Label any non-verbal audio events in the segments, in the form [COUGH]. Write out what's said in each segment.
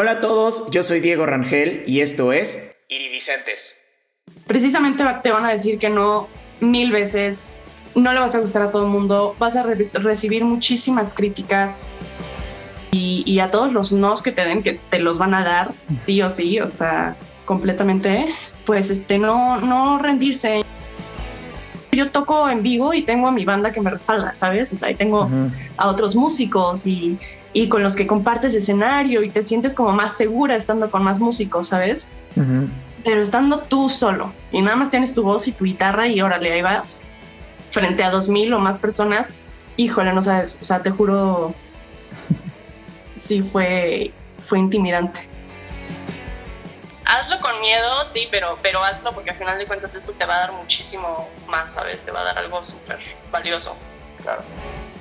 Hola a todos, yo soy Diego Rangel y esto es Iridicentes. Precisamente te van a decir que no mil veces, no le vas a gustar a todo el mundo, vas a recibir muchísimas críticas y, a todos los nos que te den, que te los van a dar sí o sí, o sea, completamente, pues este, no, no rendirse yo toco en vivo y tengo a mi banda que me respalda, ¿sabes? O sea, ahí tengo a otros músicos y, y, con los que compartes escenario y te sientes como más segura estando con más músicos, ¿sabes? Pero estando tú solo y nada más tienes tu voz y tu guitarra y órale, ahí vas frente a dos mil o más personas, híjole, no sabes, o sea, te juro, sí fue, fue intimidante hazlo con miedo, sí, pero, pero hazlo porque al final de cuentas eso te va a dar muchísimo más, ¿sabes? Te va a dar algo súper valioso. Claro.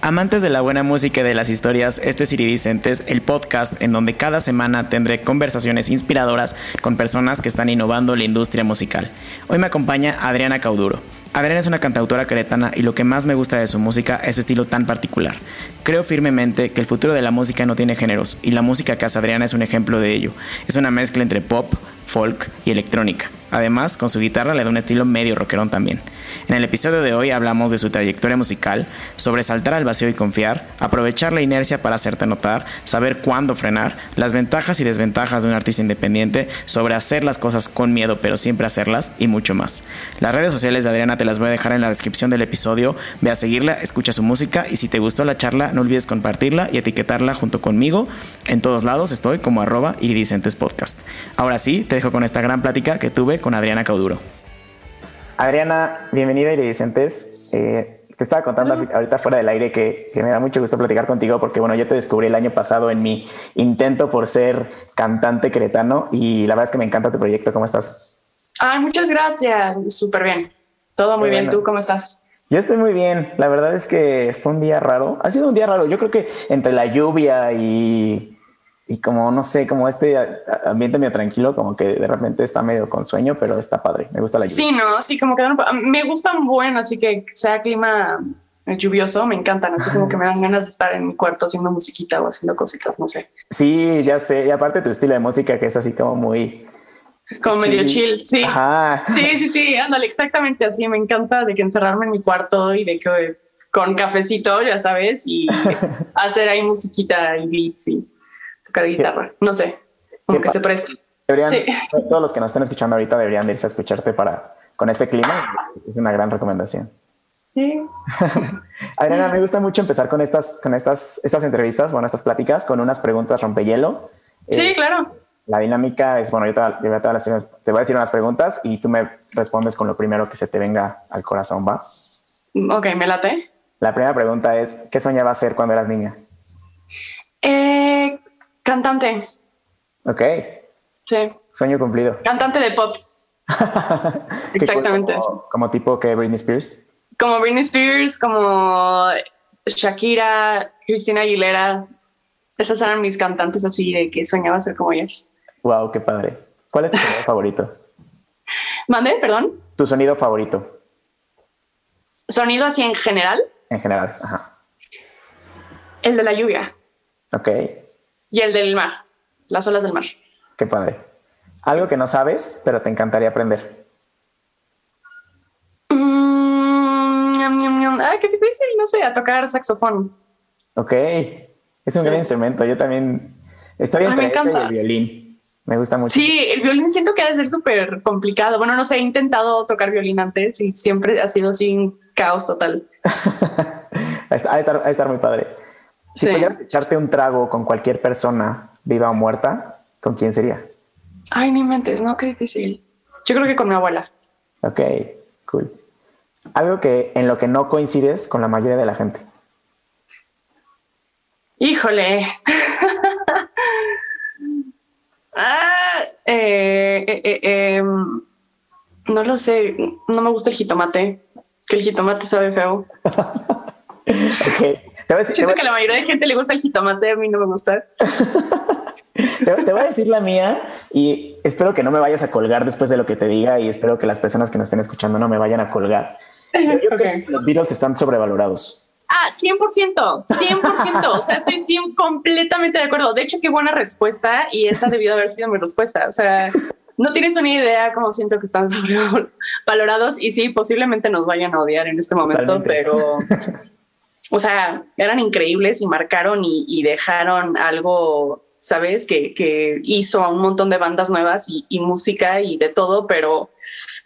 Amantes de la buena música y de las historias, este es Iridicentes, el podcast en donde cada semana tendré conversaciones inspiradoras con personas que están innovando la industria musical. Hoy me acompaña Adriana Cauduro. Adriana es una cantautora queretana y lo que más me gusta de su música es su estilo tan particular. Creo firmemente que el futuro de la música no tiene géneros y la música que Adriana es un ejemplo de ello. Es una mezcla entre pop, folk y electrónica. Además, con su guitarra le da un estilo medio rockerón también. En el episodio de hoy hablamos de su trayectoria musical, sobre saltar al vacío y confiar, aprovechar la inercia para hacerte notar, saber cuándo frenar, las ventajas y desventajas de un artista independiente, sobre hacer las cosas con miedo pero siempre hacerlas y mucho más. Las redes sociales de Adriana te las voy a dejar en la descripción del episodio, ve a seguirla, escucha su música y si te gustó la charla no olvides compartirla y etiquetarla junto conmigo. En todos lados estoy como arroba. Ahora sí, te dejo con esta gran plática que tuve con Adriana Cauduro. Adriana, bienvenida a Iridicentes. Eh, te estaba contando ahorita fuera del aire que, me da mucho gusto platicar contigo porque, bueno, yo te descubrí el año pasado en mi intento por ser cantante cretano y la verdad es que me encanta tu proyecto. ¿Cómo estás? Ay, muchas gracias. Súper bien. Todo muy bien. ¿Tú cómo estás? Yo estoy muy bien. La verdad es que fue un día raro. Ha sido un día raro. Yo creo que entre la lluvia y y como no sé, como este ambiente medio tranquilo, como que de repente está medio con sueño, pero está padre. Me gusta la lluvia. Sí, no, sí, como que me gustan bueno, así que sea clima lluvioso, me encantan, así como que me dan ganas de estar en mi cuarto haciendo musiquita o haciendo cositas, no sé. Sí, ya sé. Y aparte tu estilo de música que es así como muy como medio chill, sí. Sí, sí, sí, ándale, exactamente así. Me encanta de que encerrarme en mi cuarto y de que con cafecito, ya sabes, y [LAUGHS] hacer ahí musiquita y beats y tocar guitarra. No sé, aunque se preste. [LAUGHS] Todos los que nos están escuchando ahorita deberían irse a escucharte para con este clima. Es una gran recomendación. Sí. [LAUGHS] Adriana, me gusta mucho empezar con estas, con estas, estas entrevistas, bueno, estas pláticas, con unas preguntas rompehielo. Sí, eh, claro. La dinámica es, bueno, yo te, te, voy a decir unas preguntas y tú me respondes con lo primero que se te venga al corazón, ¿va? Ok, me late. La primera pregunta es, ¿qué soñabas ser cuando eras niña? Eh, Cantante. Ok. Sí. Sueño cumplido. Cantante de pop. [LAUGHS] Exactamente. Como, tipo que Britney Spears. Como Britney Spears, como Shakira, Cristina Aguilera. Esas eran mis cantantes así de que soñaba ser como ellas. Wow, qué padre. ¿Cuál es tu sonido [LAUGHS] favorito? Mande, perdón. Tu sonido favorito. Sonido así en general. En general, ajá. El de la lluvia. Ok. Y el del mar, las olas del mar. Qué padre. Algo que no sabes, pero te encantaría aprender. Mm, ay, qué difícil, no sé, a tocar saxofón. Ok, es un gran instrumento. Yo también estoy entre ese y el violín. Me gusta mucho. Sí, el violín siento que ha de ser súper complicado. Bueno, no sé, he intentado tocar violín antes y siempre ha sido sin caos total. [LAUGHS] ha, de estar, estar muy padre. Si pudieras echarte un trago con cualquier persona, viva o muerta, ¿con quién sería? Ay, ni mentes, no, qué difícil. Yo creo que con mi abuela. Ok, cool. Algo que en lo que no coincides con la mayoría de la gente. Híjole. [LAUGHS] ah, eh, eh, eh, em, no lo sé. No me gusta el jitomate. Que el jitomate sabe feo. [LAUGHS] ok. Siento que a la mayoría de gente le gusta el jitomate, a mí no me gusta. [LAUGHS] te, voy a decir la mía y espero que no me vayas a colgar después de lo que te diga y espero que las personas que nos estén escuchando no me vayan a colgar. [LAUGHS] Yo creo que los Beatles están sobrevalorados. Ah, 100%, 100%. o sea, estoy 100, completamente de acuerdo. De hecho, qué buena respuesta y esa debió haber sido mi respuesta. O sea, no tienes una idea cómo siento que están sobrevalorados y sí, posiblemente nos vayan a odiar en este momento, pero, [LAUGHS] o sea, eran increíbles y marcaron y, dejaron algo, ¿sabes? Que, que, hizo a un montón de bandas nuevas y, y música y de todo, pero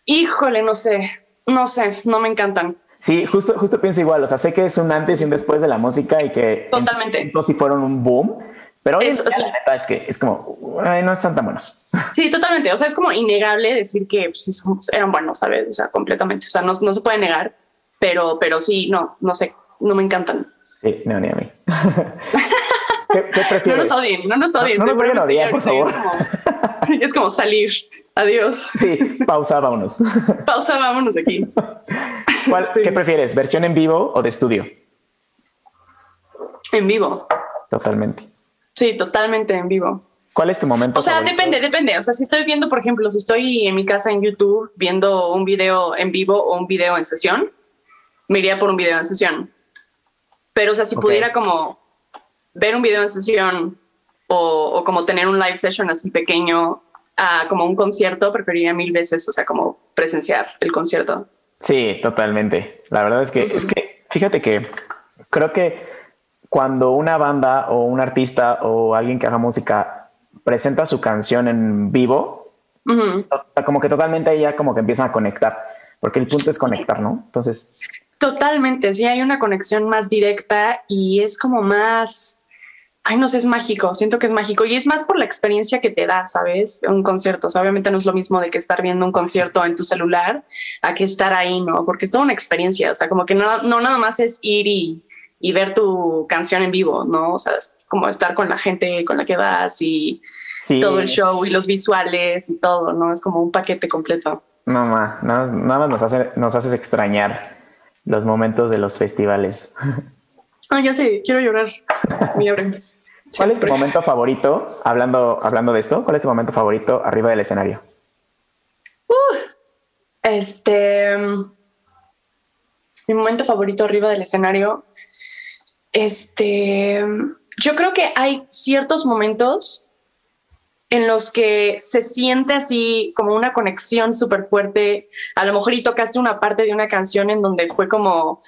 híjole, no sé, no sé, no me encantan. Sí, justo, justo pienso igual. O sea, sé que es un antes y un después de la música y que totalmente. Entonces sí fueron un boom, pero es, la neta es que es como no están tan buenos. [LAUGHS] Sí, totalmente. O sea, es como innegable decir que pues, eran buenos, ¿sabes? O sea, completamente. O sea, no, no, se puede negar, pero, pero sí, no, no sé, no me encantan. Sí, no, ni a mí. [LAUGHS] ¿Qué, prefieres? No nos odien, no nos odien. No, nos vayan a odiar, por favor. [LAUGHS] Es como, salir. Adiós. Sí, pausa, vámonos. [LAUGHS] Pausa, vámonos aquí. ¿Qué prefieres, versión en vivo o de estudio? En vivo. Totalmente. Sí, totalmente en vivo. ¿Cuál es tu momento? O sea, depende, depende. O sea, si estoy viendo, por ejemplo, si estoy en mi casa en YouTube viendo un video en vivo o un video en sesión, me iría por un video en sesión. Pero, o sea, si pudiera como ver un video en sesión o, como tener un live session así pequeño, a como un concierto, preferiría mil veces, o sea, como presenciar el concierto. Sí, totalmente. La verdad es que, es que, fíjate que creo que cuando una banda o un artista o alguien que haga música presenta su canción en vivo, como que totalmente ya como que empiezan a conectar, porque el punto es conectar, ¿no? Entonces. Totalmente, sí, hay una conexión más directa y es como más ay, no sé, es mágico, siento que es mágico y es más por la experiencia que te da, ¿sabes? Un concierto, obviamente no es lo mismo de que estar viendo un concierto en tu celular a que estar ahí, ¿no? Porque es toda una experiencia, o sea, como que no, no nada más es ir y, y ver tu canción en vivo, ¿no? O sea, es como estar con la gente con la que vas y todo el show y los visuales y todo, ¿no? Es como un paquete completo. No, nada, nada más nos, hace, nos haces extrañar los momentos de los festivales. Ah, ya sé, quiero llorar. ¿Cuál es tu momento favorito, hablando, hablando de esto, cuál es tu momento favorito arriba del escenario? Uh, este, mi momento favorito arriba del escenario, este, yo creo que hay ciertos momentos en los que se siente así como una conexión súper fuerte. A lo mejor y tocaste una parte de una canción en donde fue como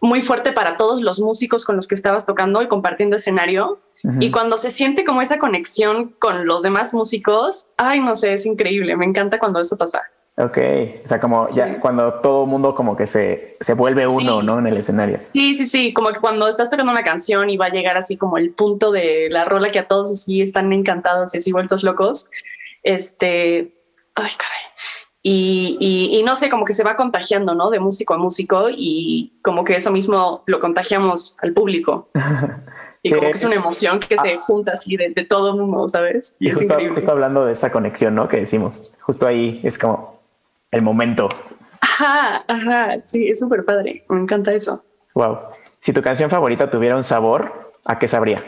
muy fuerte para todos los músicos con los que estabas tocando y compartiendo escenario. Y cuando se siente como esa conexión con los demás músicos, ay, no sé, es increíble. Me encanta cuando eso pasa. Ok, o sea, como ya cuando todo mundo como que se, se vuelve uno, ¿no? En el escenario. Sí, sí, sí, como que cuando estás tocando una canción y va a llegar así como el punto de la rola que a todos así están encantados y así vueltos locos, este, ay, caray, y, no sé, como que se va contagiando, ¿no? De músico a músico y como que eso mismo lo contagiamos al público. [LAUGHS] Y como que es una emoción que se ah. junta así de, todo el mundo, ¿sabes? Y, es justo, increíble. justo hablando de esa conexión, ¿no? Que decimos, justo ahí es como el momento. Ajá, ajá, sí, es súper padre. Me encanta eso. Wow. Si tu canción favorita tuviera un sabor, ¿a qué sabría?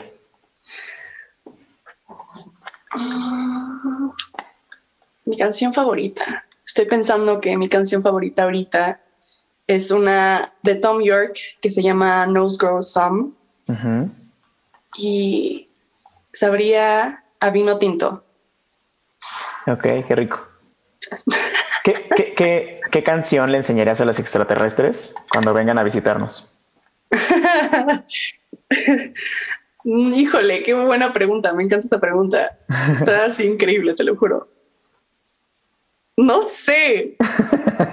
Mi canción favorita. Estoy pensando que mi canción favorita ahorita es una de Tom York que se llama Nose Grow Some. Y sabría a vino tinto. Ok, qué rico. [LAUGHS] ¿Qué, qué, canción le enseñarías a los extraterrestres cuando vengan a visitarnos? [LAUGHS] Híjole, qué buena pregunta. Me encanta esa pregunta. Está así increíble, te lo juro. No sé.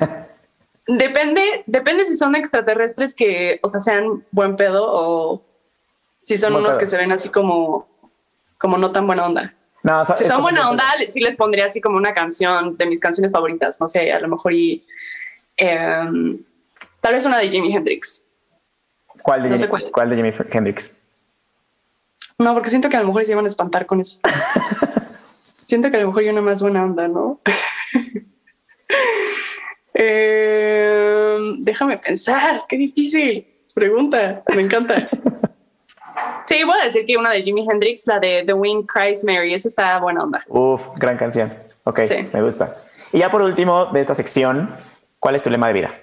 [LAUGHS] depende, depende si son extraterrestres que, o sea, sean buen pedo o si son unos que se ven así como, como no tan buena onda. No, si son buena onda, sí les pondría así como una canción de mis canciones favoritas. No sé, a lo mejor y em, tal vez una de Jimi Hendrix. ¿Cuál de, Jimi, cuál. de Jimi Hendrix? No, porque siento que a lo mejor se iban a espantar con eso. [LAUGHS] siento que a lo mejor yo una más buena onda, ¿no? [LAUGHS] Em, déjame pensar, qué difícil. Pregunta, me encanta. [LAUGHS] Sí, voy a decir que una de Jimi Hendrix, la de The Wind Cries Mary, esa está buena onda. Uf, gran canción. Ok, me gusta. Y ya por último de esta sección, ¿cuál es tu lema de vida?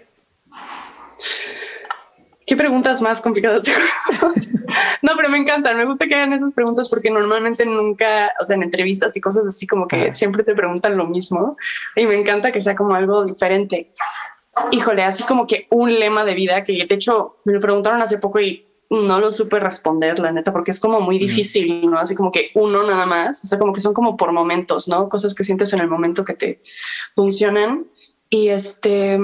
qué preguntas más complicadas. [LAUGHS] no, pero me encantan. Me gusta que hagan esas preguntas porque normalmente nunca, o sea, en entrevistas y cosas así como que siempre te preguntan lo mismo y me encanta que sea como algo diferente. Híjole, así como que un lema de vida que de hecho me lo preguntaron hace poco y no lo supe responder, la neta, porque es como muy difícil, ¿no? Así como que uno nada más, o sea, como que son como por momentos, ¿no? Cosas que sientes en el momento que te funcionan. Y este,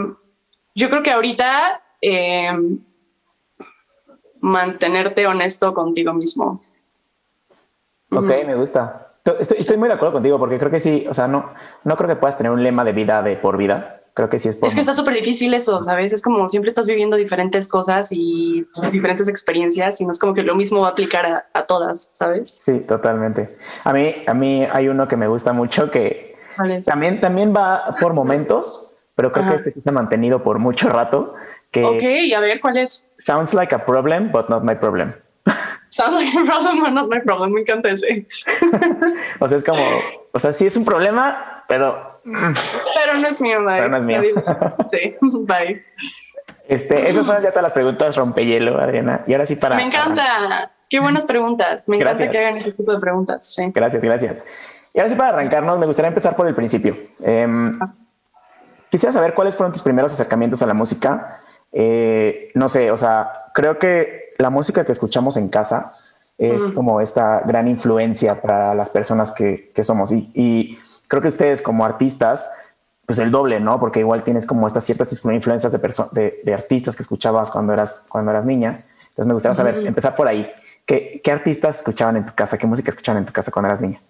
yo creo que ahorita eh, mantenerte honesto contigo mismo. Ok, me gusta. Estoy, muy de acuerdo contigo porque creo que sí, o sea, no, no creo que puedas tener un lema de vida de por vida. Creo que sí es por Es que está súper difícil eso, ¿sabes? Es como siempre estás viviendo diferentes cosas y diferentes experiencias y no es como que lo mismo va a aplicar a, todas, ¿sabes? Sí, totalmente. A mí, a mí hay uno que me gusta mucho que también, también va por momentos, pero creo que este sí se ha mantenido por mucho rato ok, a ver, ¿cuál es? Sounds like a problem, but not my problem. Sounds like a problem, but not my problem. Me encanta ese. [LAUGHS] o sea, es como, o sea, sí es un problema, pero. Pero no es mío, bye. Pero no es mío. Sí, [LAUGHS] bye. Este, esas son ya todas las preguntas rompehielo, Adriana. Y ahora sí para. Me encanta. Qué buenas preguntas. Me encanta que hagan ese tipo de preguntas. Sí. Gracias, gracias. Y ahora sí para arrancarnos, me gustaría empezar por el principio. Em, ah. quisiera saber cuáles fueron tus primeros acercamientos a la música eh, no sé, o sea, creo que la música que escuchamos en casa es como esta gran influencia para las personas que, somos. Y, creo que ustedes como artistas, pues el doble, ¿no? Porque igual tienes como estas ciertas influencias de, de, artistas que escuchabas cuando eras, cuando eras niña. Entonces me gustaría saber, empezar por ahí. ¿Qué, ¿Qué artistas escuchaban en tu casa? ¿Qué música escuchaban en tu casa cuando eras niña?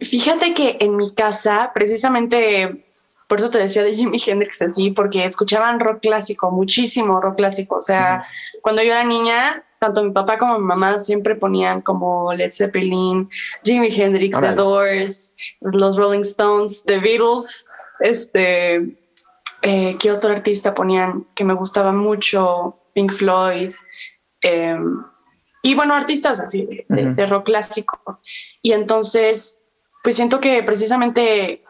Fíjate que en mi casa, precisamente por eso te decía de Jimi Hendrix así, porque escuchaban rock clásico, muchísimo rock clásico. O sea, cuando yo era niña, tanto mi papá como mi mamá siempre ponían como Led Zeppelin, Jimi Hendrix, The Doors, los Rolling Stones, The Beatles. Este, eh, ¿qué otro artista ponían que me gustaba mucho? Pink Floyd. Em, y bueno, artistas así de rock clásico. Y entonces, pues siento que precisamente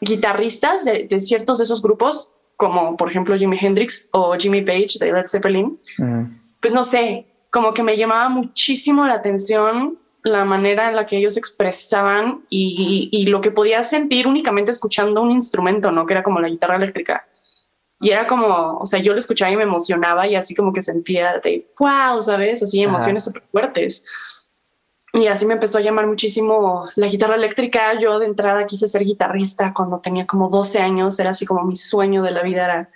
guitarristas de, ciertos de esos grupos, como por ejemplo Jimi Hendrix o Jimmy Page de Led Zeppelin, pues no sé, como que me llamaba muchísimo la atención la manera en la que ellos expresaban y, lo que podía sentir únicamente escuchando un instrumento, ¿no? Que era como la guitarra eléctrica. Y era como, o sea, yo lo escuchaba y me emocionaba y así como que sentía de, wow, ¿sabes? Así emociones súper fuertes. Y así me empezó a llamar muchísimo la guitarra eléctrica. Yo de entrada quise ser guitarrista cuando tenía como 12 años. Era así como mi sueño de la vida era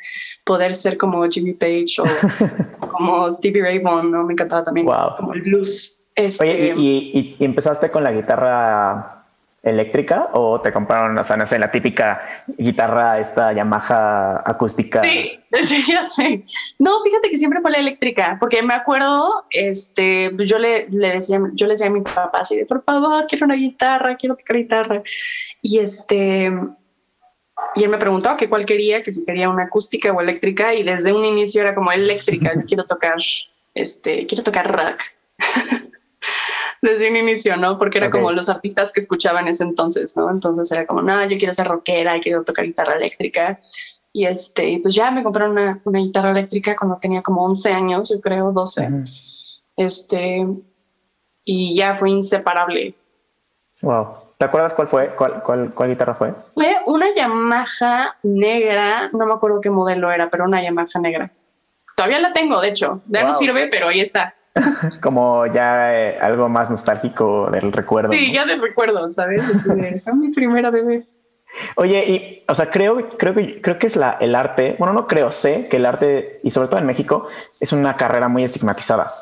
poder ser como Jimmy Page o [LAUGHS] como Stevie Ray Vaughan. ¿no? Me encantaba también como el blues. Este, ¿y, y, empezaste con la guitarra eléctrica o te compraron, o sea, no sé, la típica guitarra, esta Yamaha acústica? Sí, [LAUGHS] sí, ya sé. No, fíjate que siempre fue la eléctrica, porque me acuerdo, este, pues yo le, le decía, yo le decía a mi papá así de, por favor, quiero una guitarra, quiero tocar guitarra. Y este, y él me preguntó que cuál quería, que si quería una acústica o eléctrica, y desde un inicio era como eléctrica, yo [LAUGHS] quiero tocar, este, quiero tocar rock. [LAUGHS] desde un inicio, ¿no? Porque era como los artistas que escuchaban ese entonces, ¿no? Entonces era como, no, yo quiero ser rockera, quiero tocar guitarra eléctrica. Y este, pues ya me compraron una, una guitarra eléctrica cuando tenía como 11 años, yo creo, 12. Este, y ya fue inseparable. Wow. ¿Te acuerdas cuál fue? ¿Cuál, cuál, cuál guitarra fue? Fue una Yamaha negra, no me acuerdo qué modelo era, pero una Yamaha negra. Todavía la tengo, de hecho. Ya no sirve, pero ahí está. [LAUGHS] como ya eh, algo más nostálgico del recuerdo. Sí, ya del recuerdo, ¿sabes? Fue mi primera bebé. Oye, y, o sea, creo, creo que creo que es la, el arte. Bueno, no creo, sé que el arte, y sobre todo en México, es una carrera muy estigmatizada.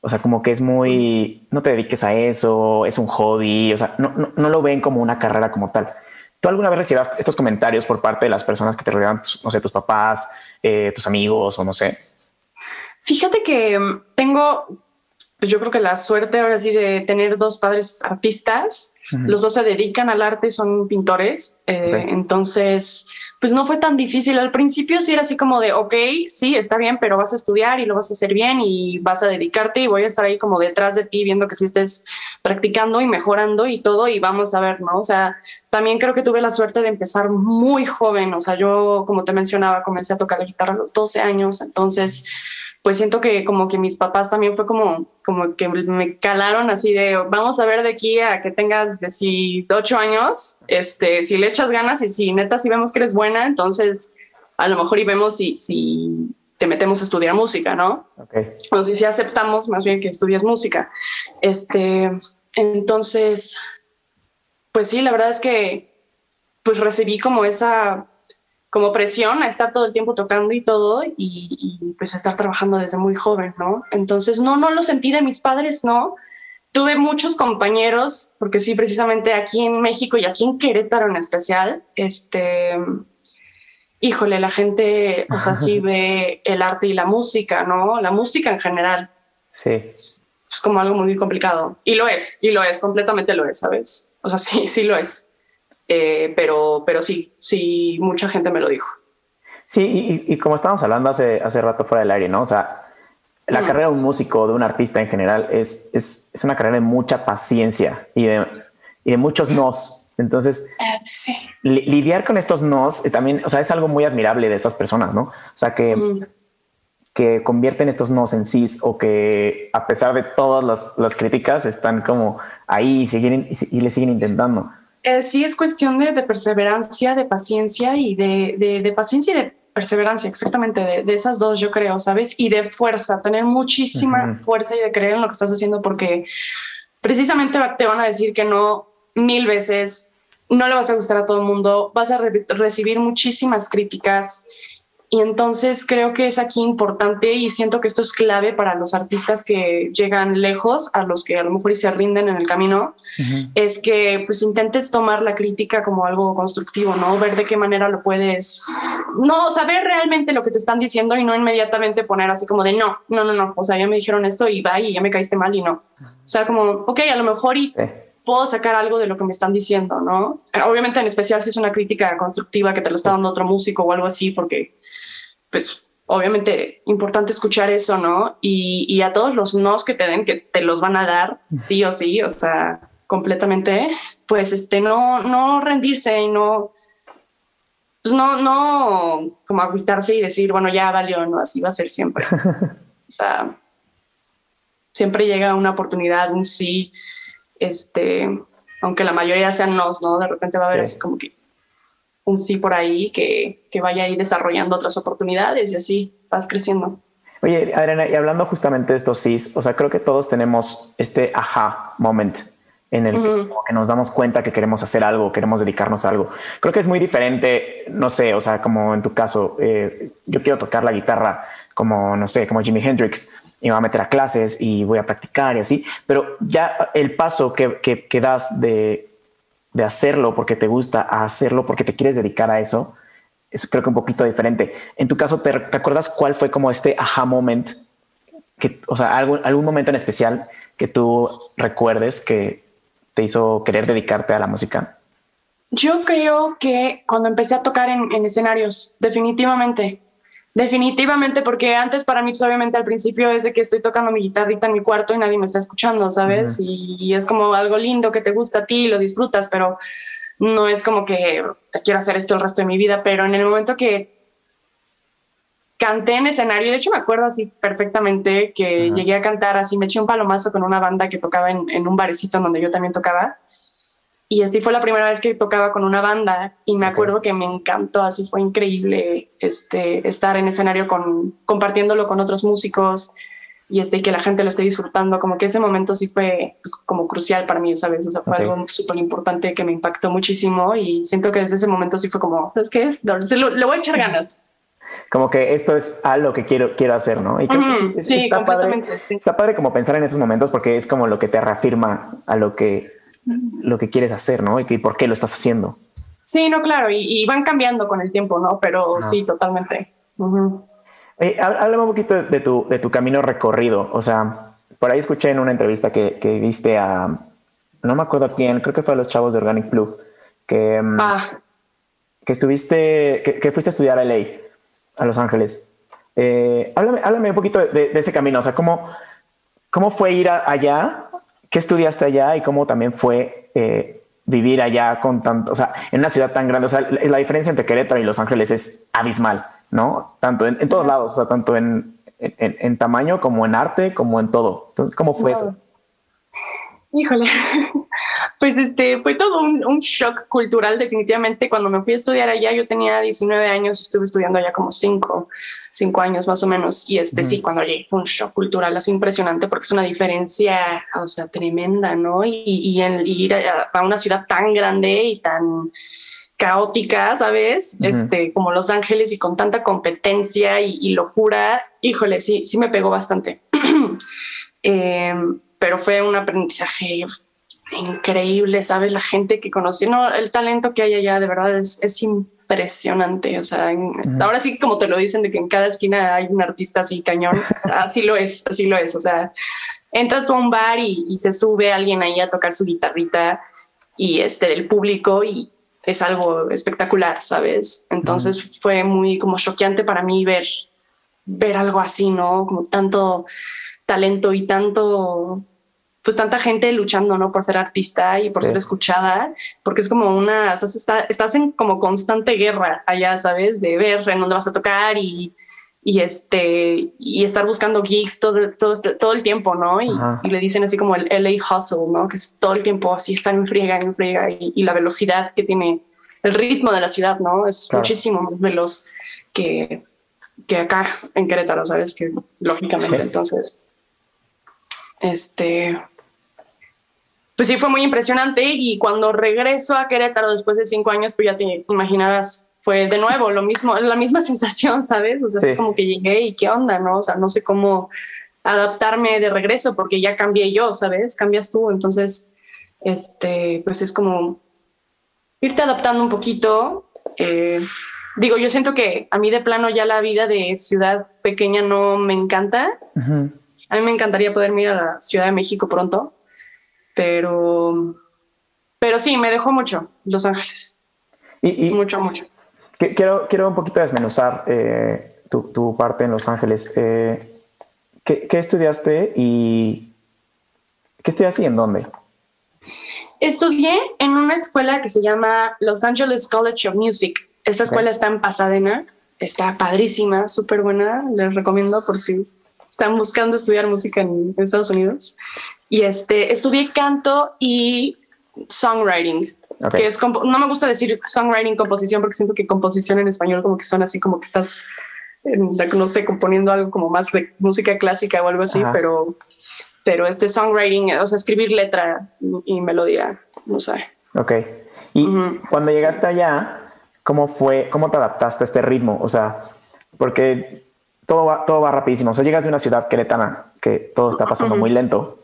O sea, como que es muy, no te dediques a eso, es un hobby. O sea, no, no, lo ven como una carrera como tal. ¿Tú alguna vez recibas estos comentarios por parte de las personas que te rodean, no sé, tus papás, eh, tus amigos o no sé? Fíjate que mm, tengo, pues yo creo que la suerte ahora sí de tener dos padres artistas. Los dos se dedican al arte, son pintores. Eh, entonces, pues no fue tan difícil. Al principio sí era así como de, ok, sí, está bien, pero vas a estudiar y lo vas a hacer bien y vas a dedicarte y voy a estar ahí como detrás de ti viendo que sí estés practicando y mejorando y todo y vamos a ver, ¿no? O sea, también creo que tuve la suerte de empezar muy joven. O sea, yo, como te mencionaba, comencé a tocar la guitarra a los 12 años. Entonces, pues siento que como que mis papás también fue como, como que me calaron así de, vamos a ver de aquí a que tengas 18 años, este, si le echas ganas y si neta si vemos que eres buena, entonces a lo mejor y vemos si, si te metemos a estudiar música, ¿no? Okay. O si, si aceptamos más bien que estudies música. Este, entonces, pues sí, la verdad es que pues recibí como esa como presión a estar todo el tiempo tocando y todo y, pues estar trabajando desde muy joven, ¿no? Entonces, no, no lo sentí de mis padres, ¿no? Tuve muchos compañeros, porque sí, precisamente aquí en México y aquí en Querétaro en especial, este, híjole, la gente, o sea, sí [LAUGHS] ve el arte y la música, ¿no? La música en general. Sí. Es, como algo muy complicado. Y lo es, y lo es, completamente lo es, ¿sabes? O sea, sí, sí lo es. Eh, pero, pero sí, sí, mucha gente me lo dijo. Sí, y, como estábamos hablando hace, hace rato fuera del aire, ¿no? O sea, la mm. carrera de un músico, de un artista en general, es, es, es una carrera de mucha paciencia y de, y de muchos nos. Entonces, ah, lidiar con estos nos eh, también, o sea, es algo muy admirable de estas personas, ¿no? O sea, que, mm. que convierten estos nos en sí o que a pesar de todas las, las críticas están como ahí y, siguen, y le siguen intentando. Eh, sí es cuestión de, perseverancia, de paciencia y de, paciencia y de perseverancia, exactamente, de, esas dos yo creo, ¿sabes? Y de fuerza, tener muchísima fuerza y de creer en lo que estás haciendo porque precisamente te van a decir que no mil veces, no le vas a gustar a todo el mundo, vas a recibir muchísimas críticas y entonces creo que es aquí importante y siento que esto es clave para los artistas que llegan lejos, a los que a lo mejor se rinden en el camino, es que pues intentes tomar la crítica como algo constructivo, ¿no? Ver de qué manera lo puedes, no, saber realmente lo que te están diciendo y no inmediatamente poner así como de no, no, no, no, o sea, ya me dijeron esto y va y ya me caíste mal y no. O sea, como, ok, a lo mejor y... puedo sacar algo de lo que me están diciendo, ¿no? Obviamente en especial si es una crítica constructiva que te lo está dando otro músico o algo así, porque pues obviamente importante escuchar eso, ¿no? Y, a todos los nos que te den, que te los van a dar, sí o sí, o sea, completamente, pues este, no, no rendirse y no, pues no, no como agüitarse y decir, bueno, ya valió, no, así va a ser siempre. [LAUGHS] o sea, siempre llega una oportunidad, un sí, este, aunque la mayoría sean nos, ¿no? De repente va a haber así como que un sí por ahí que, que vaya ahí desarrollando otras oportunidades y así vas creciendo. Oye, Adriana, y hablando justamente de estos sís, o sea, creo que todos tenemos este aha moment en el que, nos damos cuenta que queremos hacer algo, queremos dedicarnos a algo. Creo que es muy diferente, no sé, o sea, como en tu caso, eh, yo quiero tocar la guitarra como, no sé, como Jimi Hendrix y me voy a meter a clases y voy a practicar y así, pero ya el paso que, que, que das de de hacerlo porque te gusta hacerlo porque te quieres dedicar a eso, es creo que un poquito diferente. En tu caso, ¿te, acuerdas cuál fue como este aha moment? Que, o sea, algún, algún momento en especial que tú recuerdes que te hizo querer dedicarte a la música? Yo creo que cuando empecé a tocar en escenarios, definitivamente. Definitivamente, porque antes para mí, pues obviamente al principio es de que estoy tocando mi guitarrita en mi cuarto y nadie me está escuchando, ¿sabes? y, es como algo lindo que te gusta a ti, lo disfrutas, pero no es como que te quiero hacer esto el resto de mi vida, pero en el momento que canté en escenario, de hecho me acuerdo así perfectamente que llegué a cantar así, me eché un palomazo con una banda que tocaba en, en un barecito donde yo también tocaba y así fue la primera vez que tocaba con una banda y me acuerdo que me encantó, así fue increíble este, estar en escenario con, compartiéndolo con otros músicos y este, que la gente lo esté disfrutando, como que ese momento sí fue pues, como crucial para mí, ¿sabes? O sea, fue algo súper importante que me impactó muchísimo y siento que desde ese momento sí fue como, ¿sabes qué es? Le voy a echar ganas [LAUGHS] como que esto es algo que quiero, quiero hacer, ¿no? Y creo que sí, está, padre, está padre como pensar en esos momentos porque es como lo que te reafirma a lo que lo que quieres hacer, ¿no? Y, por qué lo estás haciendo. Sí, no, claro, y, van cambiando con el tiempo, ¿no? Pero sí, totalmente. háblame un poquito de tu, de tu camino recorrido. O sea, por ahí escuché en una entrevista que, que viste a, no me acuerdo a quién, creo que fue a los chavos de Organic Blue, que, mm, ah. que estuviste, que, fuiste a estudiar a LA, a Los Ángeles. Eh, háblame, un poquito de, ese camino, o sea, ¿cómo, cómo fue ir allá ¿Qué estudiaste allá y cómo también fue eh, vivir allá con tanto, o sea, en una ciudad tan grande? O sea, la diferencia entre Querétaro y Los Ángeles es abismal, ¿no? Tanto en, todos lados, o sea, tanto en, en, tamaño, como en arte, como en todo. Entonces, ¿cómo fue eso? Híjole, [LAUGHS] pues este fue todo un, shock cultural definitivamente. Cuando me fui a estudiar allá, yo tenía 19 años, estuve estudiando allá como 5, cinco años más o menos. Y este sí, cuando llegué fue un shock cultural así impresionante porque es una diferencia, o sea, tremenda, ¿no? Y, y, ir a, una ciudad tan grande y tan caótica, ¿sabes? Este, como Los Ángeles y con tanta competencia y, locura, híjole, sí, sí me pegó bastante. eh, [CLEARS THROAT] pero fue un aprendizaje increíble, ¿sabes? La gente que conocí, no, el talento que hay allá de verdad es, es impresionante, o sea, ahora sí como te lo dicen de que en cada esquina hay un artista así cañón, [LAUGHS] así lo es, así lo es, o sea, entras a un bar y, se sube alguien ahí a tocar su guitarrita y este del público y es algo espectacular, ¿sabes? Entonces fue muy como choqueante para mí ver ver algo así, ¿no? Como tanto talento y tanto, pues tanta gente luchando, ¿no? Por ser artista y por ser escuchada, porque es como una, o sea, estás en como constante guerra allá, ¿sabes? De ver en dónde vas a tocar y, y este, y estar buscando gigs todo, todo, este, todo el tiempo, ¿no? Y, le dicen así como el LA hustle, ¿no? Que es todo el tiempo así, estar en friega, en friega y, la velocidad que tiene el ritmo de la ciudad, ¿no? Es muchísimo más veloz que, que acá en Querétaro, ¿sabes? Que lógicamente, entonces este, pues sí, fue muy impresionante y cuando regreso a Querétaro después de cinco años, pues ya te imaginarás, fue de nuevo lo mismo, la misma [LAUGHS] sensación, ¿sabes? O sea, es como que llegué y qué onda, ¿no? O sea, no sé cómo adaptarme de regreso porque ya cambié yo, ¿sabes? Cambias tú, entonces, este, pues es como irte adaptando un poquito. Eh, digo, yo siento que a mí de plano ya la vida de ciudad pequeña no me encanta. A mí me encantaría poder ir a la Ciudad de México pronto, pero, pero sí, me dejó mucho Los Ángeles. Y, mucho, mucho. Quiero, quiero un poquito desmenuzar eh, tu, parte en Los Ángeles. Eh, ¿qué, estudiaste y qué estudiaste y en dónde? Estudié en una escuela que se llama Los Angeles College of Music. Esta escuela está en Pasadena, está padrísima, súper buena, les recomiendo por si están buscando estudiar música en Estados Unidos. Y este, estudié canto y songwriting, que es, no me gusta decir songwriting, composición, porque siento que composición en español como que suena así como que estás, no sé, componiendo algo como más de música clásica o algo así, pero, pero este songwriting, o sea, escribir letra y melodía, no sé. Ok. Y cuando llegaste allá, ¿cómo fue, cómo te adaptaste a este ritmo? O sea, porque todo va, todo va rapidísimo. O sea, llegas de una ciudad queretana que todo está pasando muy lento.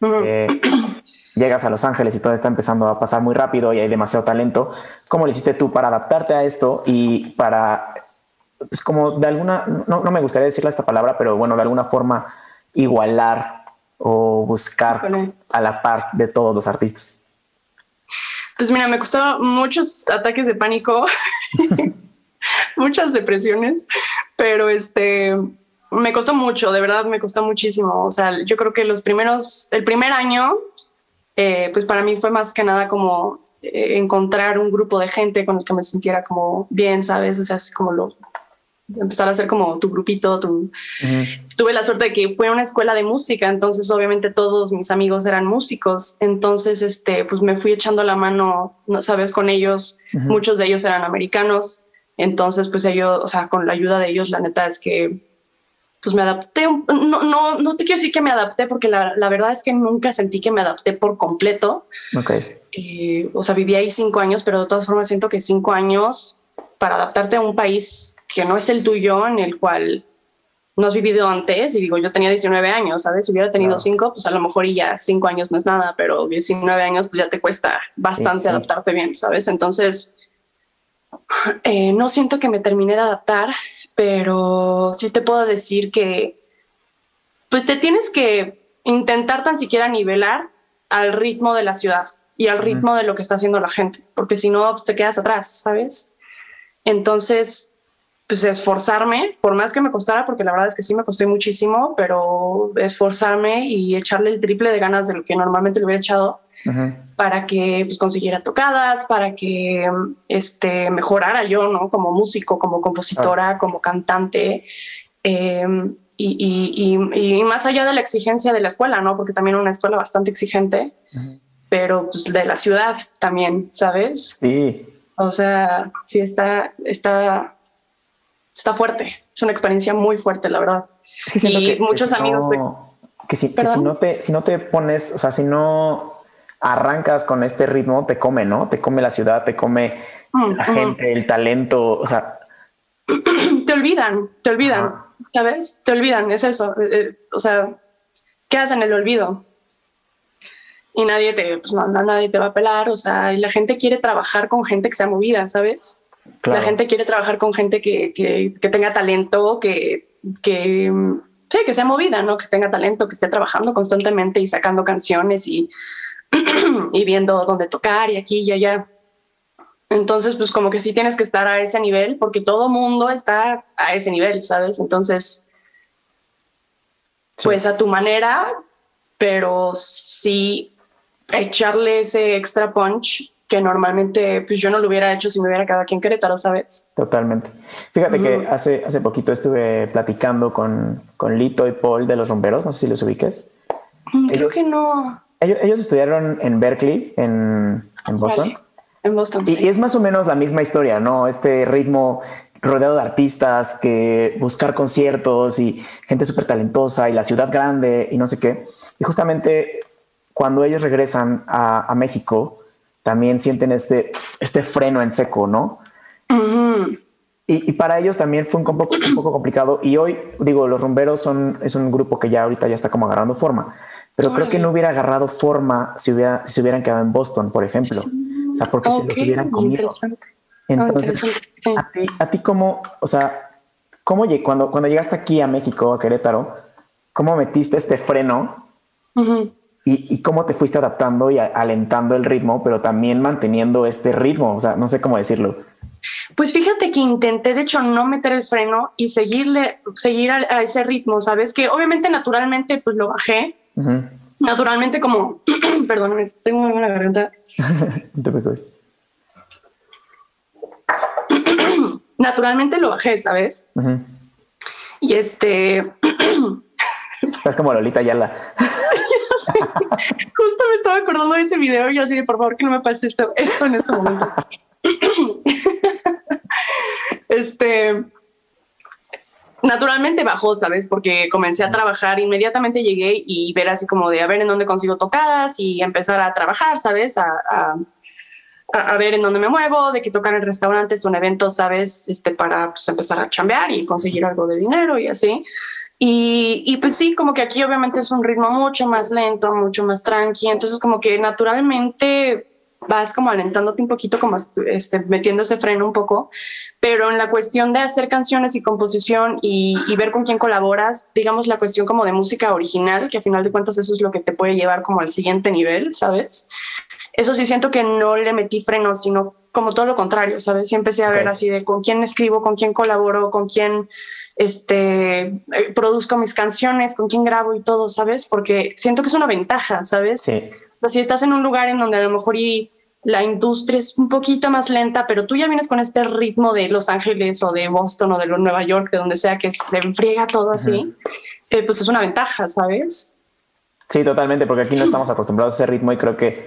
Eh, llegas a Los Ángeles y todo está empezando a pasar muy rápido y hay demasiado talento. ¿Cómo lo hiciste tú para adaptarte a esto y para, pues como de alguna, no, no me gustaría decirle esta palabra, pero bueno, de alguna forma igualar o buscar a la par de todos los artistas? Pues mira, me costaron muchos ataques de pánico, [LAUGHS] muchas depresiones, pero este, me costó mucho, de verdad me costó muchísimo. O sea, yo creo que los primeros, el primer año, eh, pues para mí fue más que nada como eh, encontrar un grupo de gente con el que me sintiera como bien, ¿sabes? O sea, así como lo, empezar a hacer como tu grupito, tu... Tuve la suerte de que fue una escuela de música, entonces obviamente todos mis amigos eran músicos, entonces este, pues me fui echando la mano, ¿sabes? Con ellos, muchos de ellos eran americanos, entonces, pues ellos, o sea, con la ayuda de ellos, la neta es que pues me adapté. No, no, no te quiero decir que me adapté porque la, la verdad es que nunca sentí que me adapté por completo. Ok. Eh, o sea, viví ahí cinco años, pero de todas formas siento que cinco años para adaptarte a un país que no es el tuyo, en el cual no has vivido antes. Y digo, yo tenía 19 años, ¿sabes? Si hubiera tenido cinco, pues a lo mejor y ya cinco años no es nada, pero 19 años, pues ya te cuesta bastante adaptarte bien, ¿sabes? Entonces, eh, no siento que me terminé de adaptar, pero sí te puedo decir que pues te tienes que intentar tan siquiera nivelar al ritmo de la ciudad y al ritmo de lo que está haciendo la gente, porque si no pues, te quedas atrás, ¿sabes? Entonces, pues esforzarme, por más que me costara, porque la verdad es que sí me costó muchísimo, pero esforzarme y echarle el triple de ganas de lo que normalmente le hubiera echado para que pues, consiguiera tocadas, para que este, mejorara yo, ¿no? Como músico, como compositora, como cantante. Em, y, y, más allá de la exigencia de la escuela, ¿no? Porque también una escuela bastante exigente, pero pues de la ciudad también, ¿sabes? Sí. O sea, sí está, está, está fuerte. Es una experiencia muy fuerte, la verdad. y muchos amigos... que, si, que si, no te, si no te pones, o sea, si no arrancas con este ritmo, te come, ¿no? Te come la ciudad, te come mm, la gente, el talento, o sea... [CLEARS THROAT] te olvidan, te olvidan, ¿sabes? Te olvidan, es eso. Eh, eh, o sea, quedas en el olvido y nadie te, pues, nadie te va a pelar, o sea, y la gente quiere trabajar con gente que sea movida, ¿sabes? La gente quiere trabajar con gente que, que, que tenga talento, que, que, sí, que sea movida, ¿no? Que tenga talento, que esté trabajando constantemente y sacando canciones y, [CLEARS THROAT] y viendo dónde tocar y aquí y allá. Entonces, pues como que sí tienes que estar a ese nivel porque todo mundo está a ese nivel, ¿sabes? Entonces, pues a tu manera, pero sí echarle ese extra punch que normalmente pues yo no lo hubiera hecho si me hubiera quedado aquí en Querétaro, ¿sabes? Totalmente. Fíjate que hace, hace poquito estuve platicando con, con Lito y Paul de los Romperos, no sé si los ubiques. Mm, creo que no. Ellos, estudiaron en Berkeley, en, en Boston. En Boston. Y, es más o menos la misma historia, ¿no? Este ritmo rodeado de artistas, que buscar conciertos y gente súper talentosa y la ciudad grande y no sé qué. Y justamente cuando ellos regresan a, México, también sienten este, este freno en seco, ¿no? y, para ellos también fue un poco, un poco complicado. Y hoy, digo, los rumberos son, es un grupo que ya ahorita ya está como agarrando forma. Pero creo que no hubiera agarrado forma si, hubiera, si se hubieran quedado en Boston, por ejemplo. O sea, porque se los hubieran comido. Entonces, a ti, a ti cómo, o sea, cómo cuando, cuando llegaste aquí a México, a Querétaro, cómo metiste este freno y, y, cómo te fuiste adaptando y alentando el ritmo, pero también manteniendo este ritmo. O sea, no sé cómo decirlo. Pues fíjate que intenté, de hecho, no meter el freno y seguirle, seguir a, a ese ritmo, sabes que obviamente naturalmente pues lo bajé, Naturalmente, como, [CLEARS THROAT] perdón, tengo una garganta. [LAUGHS] [CLEARS THROAT] Naturalmente lo bajé, ¿sabes? Y este. [CLEARS THROAT] Estás como Lolita Yala. [LAUGHS] Justo me estaba acordando de ese video y yo así de por favor que no me pase esto, esto en este momento. este naturalmente bajó, ¿sabes? Porque comencé a trabajar, inmediatamente llegué y ver así como de a ver en dónde consigo tocadas y empezar a trabajar, ¿sabes? A, a, ver en dónde me muevo, de que tocar en restaurantes o en eventos, ¿sabes? Este, para pues, empezar a chambear y conseguir algo de dinero y así. Y, y, pues sí, como que aquí obviamente es un ritmo mucho más lento, mucho más tranqui, entonces como que naturalmente vas como alentándote un poquito, como este, metiendo ese freno un poco, pero en la cuestión de hacer canciones y composición y, ver con quién colaboras, digamos la cuestión como de música original, que a final de cuentas eso es lo que te puede llevar como al siguiente nivel, ¿sabes? Eso sí siento que no le metí freno, sino como todo lo contrario, ¿sabes? Sí empecé a ver así de con quién escribo, con quién colaboro, con quién este, eh, produzco mis canciones, con quién grabo y todo, ¿sabes? Porque siento que es una ventaja, ¿sabes? Sí si estás en un lugar en donde a lo mejor y la industria es un poquito más lenta, pero tú ya vienes con este ritmo de Los Ángeles o de Boston o de Nueva York, de donde sea que se enfriega todo así, eh, pues es una ventaja, ¿sabes? Sí, totalmente, porque aquí no estamos acostumbrados a ese ritmo y creo que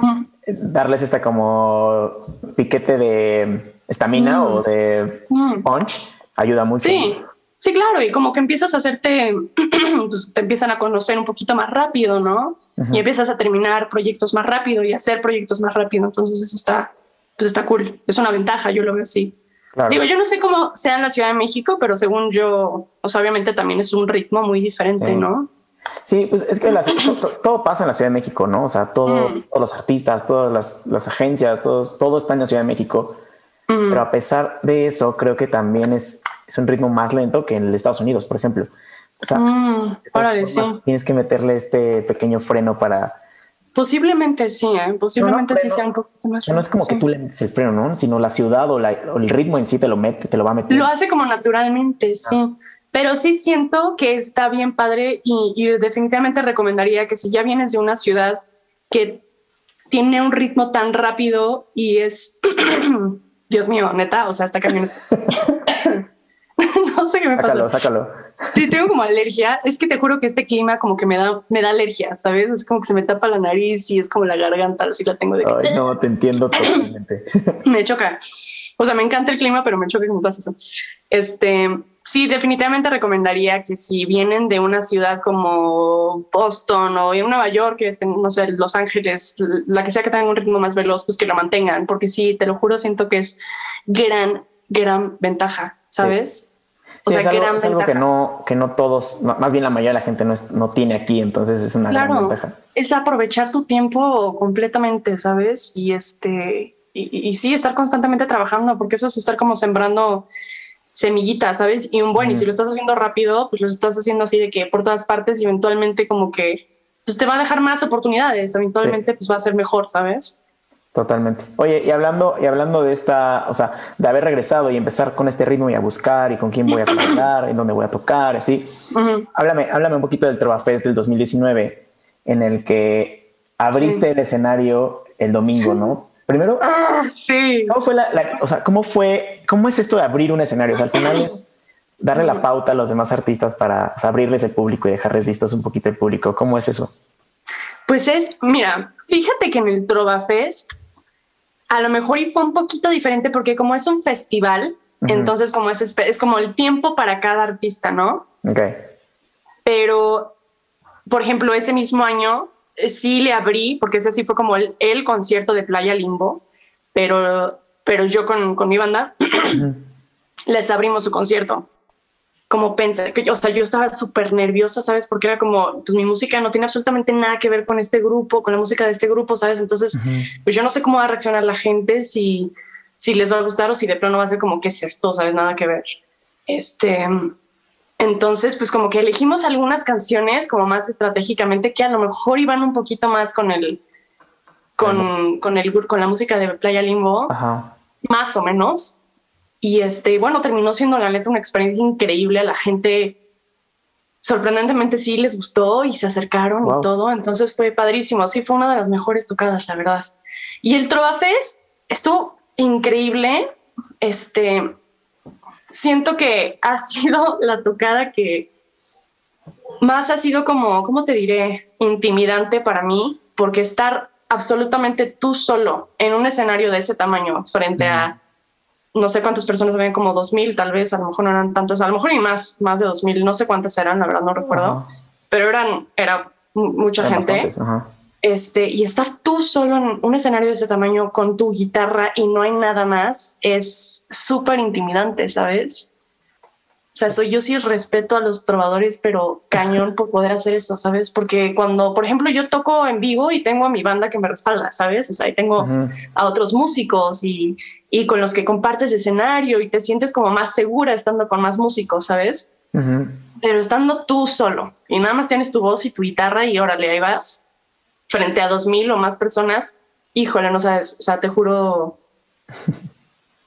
darles esta como piquete de estamina o de punch ayuda mucho. Sí, Sí, claro, y como que empiezas a hacerte, [CLEARS THROAT] pues te empiezan a conocer un poquito más rápido, ¿no? Y empiezas a terminar proyectos más rápido y hacer proyectos más rápido. Entonces eso está, pues está cool. Es una ventaja, yo lo veo así. Digo, yo no sé cómo sea en la Ciudad de México, pero según yo, o sea, obviamente también es un ritmo muy diferente, ¿no? Sí, pues es que todo, pasa en la Ciudad de México, ¿no? O sea, todo, mm. todos los artistas, todas las, las agencias, todos, todo está en la Ciudad de México. Pero a pesar de eso, creo que también es, es un ritmo más lento que en el Estados Unidos, por ejemplo. O sea, mm, tienes que meterle este pequeño freno para... Posiblemente sí, ¿eh? posiblemente sí sea un poquito más. No es como que tú le metes el freno, ¿no? Sino la ciudad o, el ritmo en sí te lo mete, te lo va a meter. Lo hace como naturalmente, ah. sí. Pero sí siento que está bien padre y, y definitivamente recomendaría que si ya vienes de una ciudad que tiene un ritmo tan rápido y es [CLEARS THROAT] Dios mío, neta, o sea, está cambiando. [LAUGHS] [LAUGHS] no sé qué me sácalo, pasa. Sácalo, Sí, tengo como alergia. Es que te juro que este clima como que me da, me da alergia, ¿sabes? Es como que se me tapa la nariz y es como la garganta, así la tengo de Ay, no, te entiendo totalmente. [LAUGHS] me choca. O sea, me encanta el clima, pero me choca que me pasa eso. Este, sí, definitivamente recomendaría que si vienen de una ciudad como Boston o en Nueva York, que estén, no sé, Los Ángeles, la que sea que tengan un ritmo más veloz, pues que lo mantengan, porque sí, te lo juro, siento que es gran, gran ventaja, ¿sabes? Sí. O sea, es algo, gran es algo que no, que no todos, más bien la mayoría de la gente no, es, no tiene aquí, entonces es una claro, gran ventaja. Es aprovechar tu tiempo completamente, ¿sabes? Y este, y, y, sí, estar constantemente trabajando, porque eso es estar como sembrando semillitas, ¿sabes? Y un buen, mm. y si lo estás haciendo rápido, pues lo estás haciendo así de que por todas partes, y eventualmente como que pues te va a dejar más oportunidades, eventualmente sí. pues va a ser mejor, ¿sabes? Totalmente. Oye, y hablando, y hablando de esta, o sea, de haber regresado y empezar con este ritmo y a buscar y con quién voy a trabajar, en dónde voy a tocar, así. Uh -huh. háblame, háblame un poquito del Trova Fest del 2019, en el que abriste sí. el escenario el domingo, ¿no? Primero, ah, sí. ¿cómo fue la, la, o sea, cómo fue, cómo es esto de abrir un escenario? O sea, al final es darle la pauta a los demás artistas para o sea, abrirles el público y dejarles listos un poquito el público. ¿Cómo es eso? Pues es, mira, fíjate que en el Trova Fest a lo mejor y fue un poquito diferente porque como es un festival, uh -huh. entonces como es, es como el tiempo para cada artista, ¿no? Ok. Pero, por ejemplo, ese mismo año sí le abrí, porque ese sí fue como el, el concierto de Playa Limbo, pero, pero yo con, con mi banda [CLEARS THROAT] les abrimos su concierto. Como pensé, que yo, o sea, yo estaba súper nerviosa, ¿sabes? Porque era como, pues mi música no tiene absolutamente nada que ver con este grupo, con la música de este grupo, ¿sabes? Entonces, uh -huh. pues yo no sé cómo va a reaccionar la gente, si, si les va a gustar o si de plano va a ser como, ¿qué es esto? ¿Sabes? Nada que ver. Este, entonces, pues como que elegimos algunas canciones como más estratégicamente que a lo mejor iban un poquito más con el, con, con el, con la música de Playa Limbo, -huh. más o menos y este, bueno, terminó siendo la neta una experiencia increíble. A la gente sorprendentemente sí les gustó y se acercaron wow. y todo. Entonces fue padrísimo. Sí, fue una de las mejores tocadas, la verdad. Y el Trova Fest estuvo increíble. Este, siento que ha [LAUGHS] sido la tocada que más ha sido como, ¿cómo te diré? Intimidante para mí, porque estar absolutamente tú solo en un escenario de ese tamaño frente uh -huh. a no sé cuántas personas ven como 2000, tal vez, a lo mejor no eran tantas, a lo mejor y más, más de 2000, no sé cuántas eran, la verdad no recuerdo, uh -huh. pero eran, era mucha eran gente. Uh -huh. Este, y estar tú solo en un escenario de ese tamaño con tu guitarra y no hay nada más es súper intimidante, ¿sabes? O sea, soy yo sí respeto a los trovadores, pero cañón por poder hacer eso, ¿sabes? Porque cuando, por ejemplo, yo toco en vivo y tengo a mi banda que me respalda, ¿sabes? O sea, y tengo uh -huh. a otros músicos y, y, con los que compartes escenario y te sientes como más segura estando con más músicos, ¿sabes? Uh -huh. Pero estando tú solo y nada más tienes tu voz y tu guitarra y órale, ahí vas frente a dos mil o más personas, híjole, no sabes, o sea, te juro, [LAUGHS]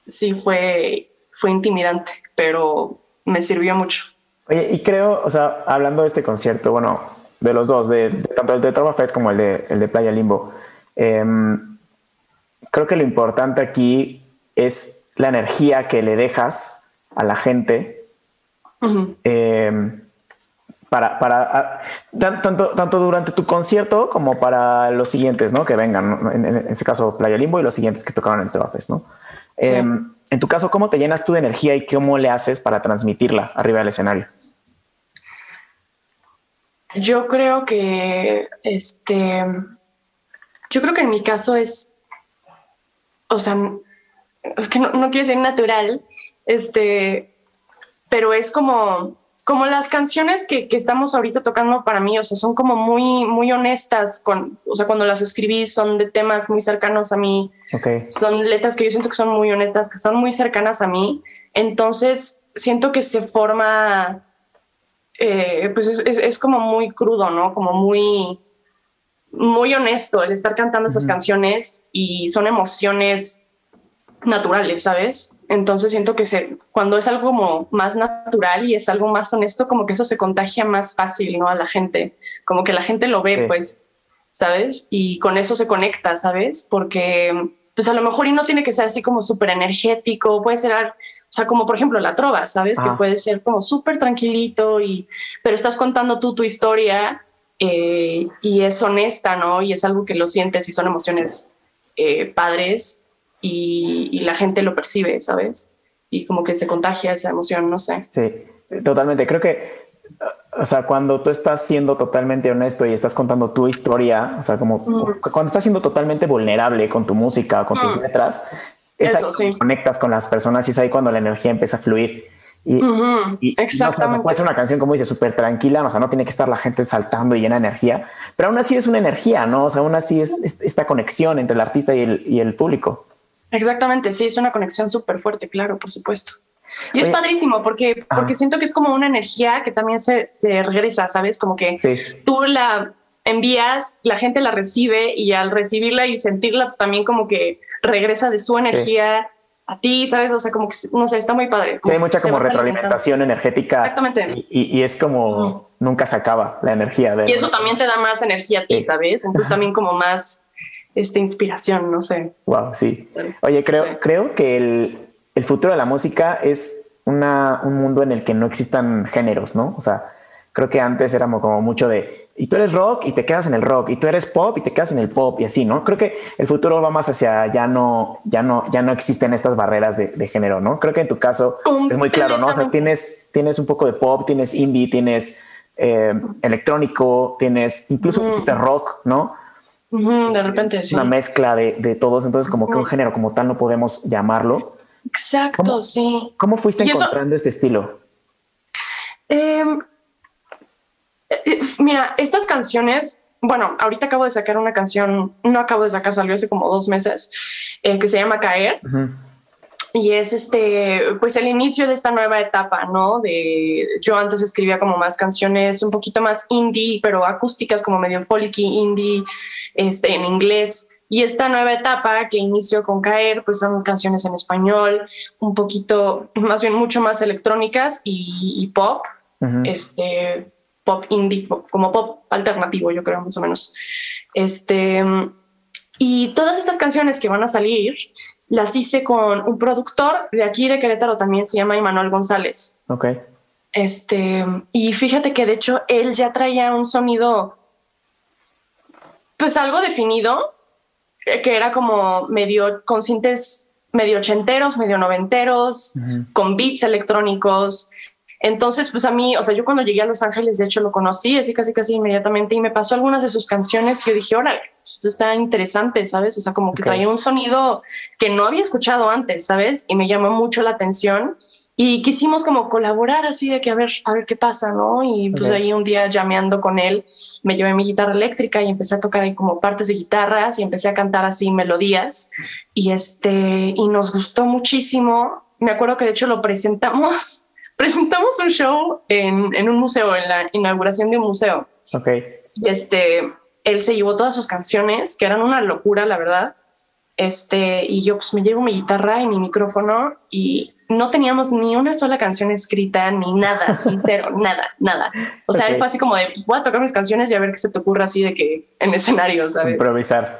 sí fue, fue intimidante, pero me sirvió mucho. Oye, y creo, o sea, hablando de este concierto, bueno, de los dos, de, de tanto el de Trova Fest como el de, el de Playa Limbo, eh, creo que lo importante aquí es la energía que le dejas a la gente uh -huh. eh, para, para tanto, tanto durante tu concierto como para los siguientes, ¿no? Que vengan, ¿no? en, en, ese caso Playa Limbo y los siguientes que tocaron el Trova Fest, ¿no? Eh, en tu caso, ¿cómo te llenas tú de energía y cómo le haces para transmitirla arriba del escenario? Yo creo que, este, yo creo que en mi caso es, o sea, es que no, no quiero decir natural, este, pero es como, como las canciones que, que, estamos ahorita tocando para mí, o sea, son como muy, muy honestas con, o sea, cuando las escribí son de temas muy cercanos a mí. Okay. Son letras que yo siento que son muy honestas, que son muy cercanas a mí. Entonces, siento que se forma, eh, pues es, es, es, como muy crudo, ¿no? Como muy, muy honesto el estar cantando esas canciones y son emociones naturales, ¿sabes? Entonces siento que se, cuando es algo como más natural y es algo más honesto, como que eso se contagia más fácil, ¿no? A la gente, como que la gente lo ve, sí. pues, ¿sabes? Y con eso se conecta, ¿sabes? Porque pues a lo mejor y no tiene que ser así como súper energético, puede ser, o sea, como por ejemplo la trova, ¿sabes? Que puede ser como súper tranquilito y, pero estás contando tú tu historia eh, y es honesta, ¿no? Y es algo que lo sientes y son emociones eh, padres y, y la gente lo percibe, ¿sabes? Y como que se contagia esa emoción, no sé. Sí, totalmente. Creo que o sea, cuando tú estás siendo totalmente honesto y estás contando tu historia, o sea, como cuando estás siendo totalmente vulnerable con tu música, con tus letras, es Eso, sí. conectas con las personas y es ahí cuando la energía empieza a fluir. Y, Exactamente. puede ser una canción, como dice, súper tranquila, o sea, no tiene que estar la gente saltando y llena de energía, pero aún así es una energía, ¿no? O sea, aún así es, esta conexión entre el artista y el, y el público. Exactamente, sí, es una conexión súper fuerte, claro, por supuesto. Y es padrísimo porque, porque siento que es como una energía que también se, se regresa, ¿sabes? Como que tú la envías, la gente la recibe y al recibirla y sentirla, pues también como que regresa de su energía a ti, ¿sabes? O sea, como que, no sé, está muy padre. Sí, hay mucha como retroalimentación energética. Exactamente. Y, es como nunca se acaba la energía. De y eso también te da más energía a ti, ¿sabes? Entonces también como más este, inspiración, no sé. Wow, sí. Oye, creo, creo que el, el futuro de la música es una, un mundo en el que no existan géneros, ¿no? O sea, creo que antes éramos como mucho de, y tú eres rock y te quedas en el rock, y tú eres pop y te quedas en el pop y así, ¿no? Creo que el futuro va más hacia ya no, ya no, ya no existen estas barreras de, género, ¿no? Creo que en tu caso es muy claro, ¿no? O sea, tienes, tienes un poco de pop, tienes indie, tienes eh, electrónico, tienes incluso un poquito de rock, ¿no? De repente, Una mezcla de, de todos, entonces como que un género como tal no podemos llamarlo. Exacto, sí. ¿Cómo fuiste encontrando este estilo? Em, eh, mira, estas canciones, bueno, ahorita acabo de sacar una canción, no acabo de sacar, salió hace como dos meses, eh, que se llama Caer. Y es este, pues el inicio de esta nueva etapa, ¿no? De yo antes escribía como más canciones un poquito más indie, pero acústicas como medio folky indie, este, en inglés. Y esta nueva etapa que inició con Caer, pues son canciones en español, un poquito, más bien mucho más electrónicas y, pop, este, pop indie, como pop alternativo, yo creo, más o menos. Este, y todas estas canciones que van a salir, las hice con un productor de aquí de Querétaro también, se llama Emanuel González. Ok. Este, y fíjate que de hecho él ya traía un sonido, pues algo definido, que era como medio con sintes medio ochenteros, medio noventeros, con beats electrónicos. Entonces, pues a mí, o sea, yo cuando llegué a Los Ángeles, de hecho lo conocí así casi casi inmediatamente y me pasó algunas de sus canciones y yo dije, órale, esto está interesante, ¿sabes? O sea, como que traía un sonido que no había escuchado antes, ¿sabes? Y me llamó mucho la atención y quisimos como colaborar así de que a ver, a ver qué pasa, ¿no? Y pues ahí un día llameando con él, me llevé mi guitarra eléctrica y empecé a tocar ahí como partes de guitarras y empecé a cantar así melodías y este, y nos gustó muchísimo. Me acuerdo que de hecho lo presentamos, presentamos un show en, en un museo, en la inauguración de un museo. Ok. Y este, él se llevó todas sus canciones, que eran una locura, la verdad. Este, y yo pues me llevo mi guitarra y mi micrófono y no teníamos ni una sola canción escrita, ni nada, sincero, [LAUGHS] nada, nada. O sea, él fue así como de, pues voy a tocar mis canciones y a ver qué se te ocurra así de que en escenario, ¿sabes? Improvisar.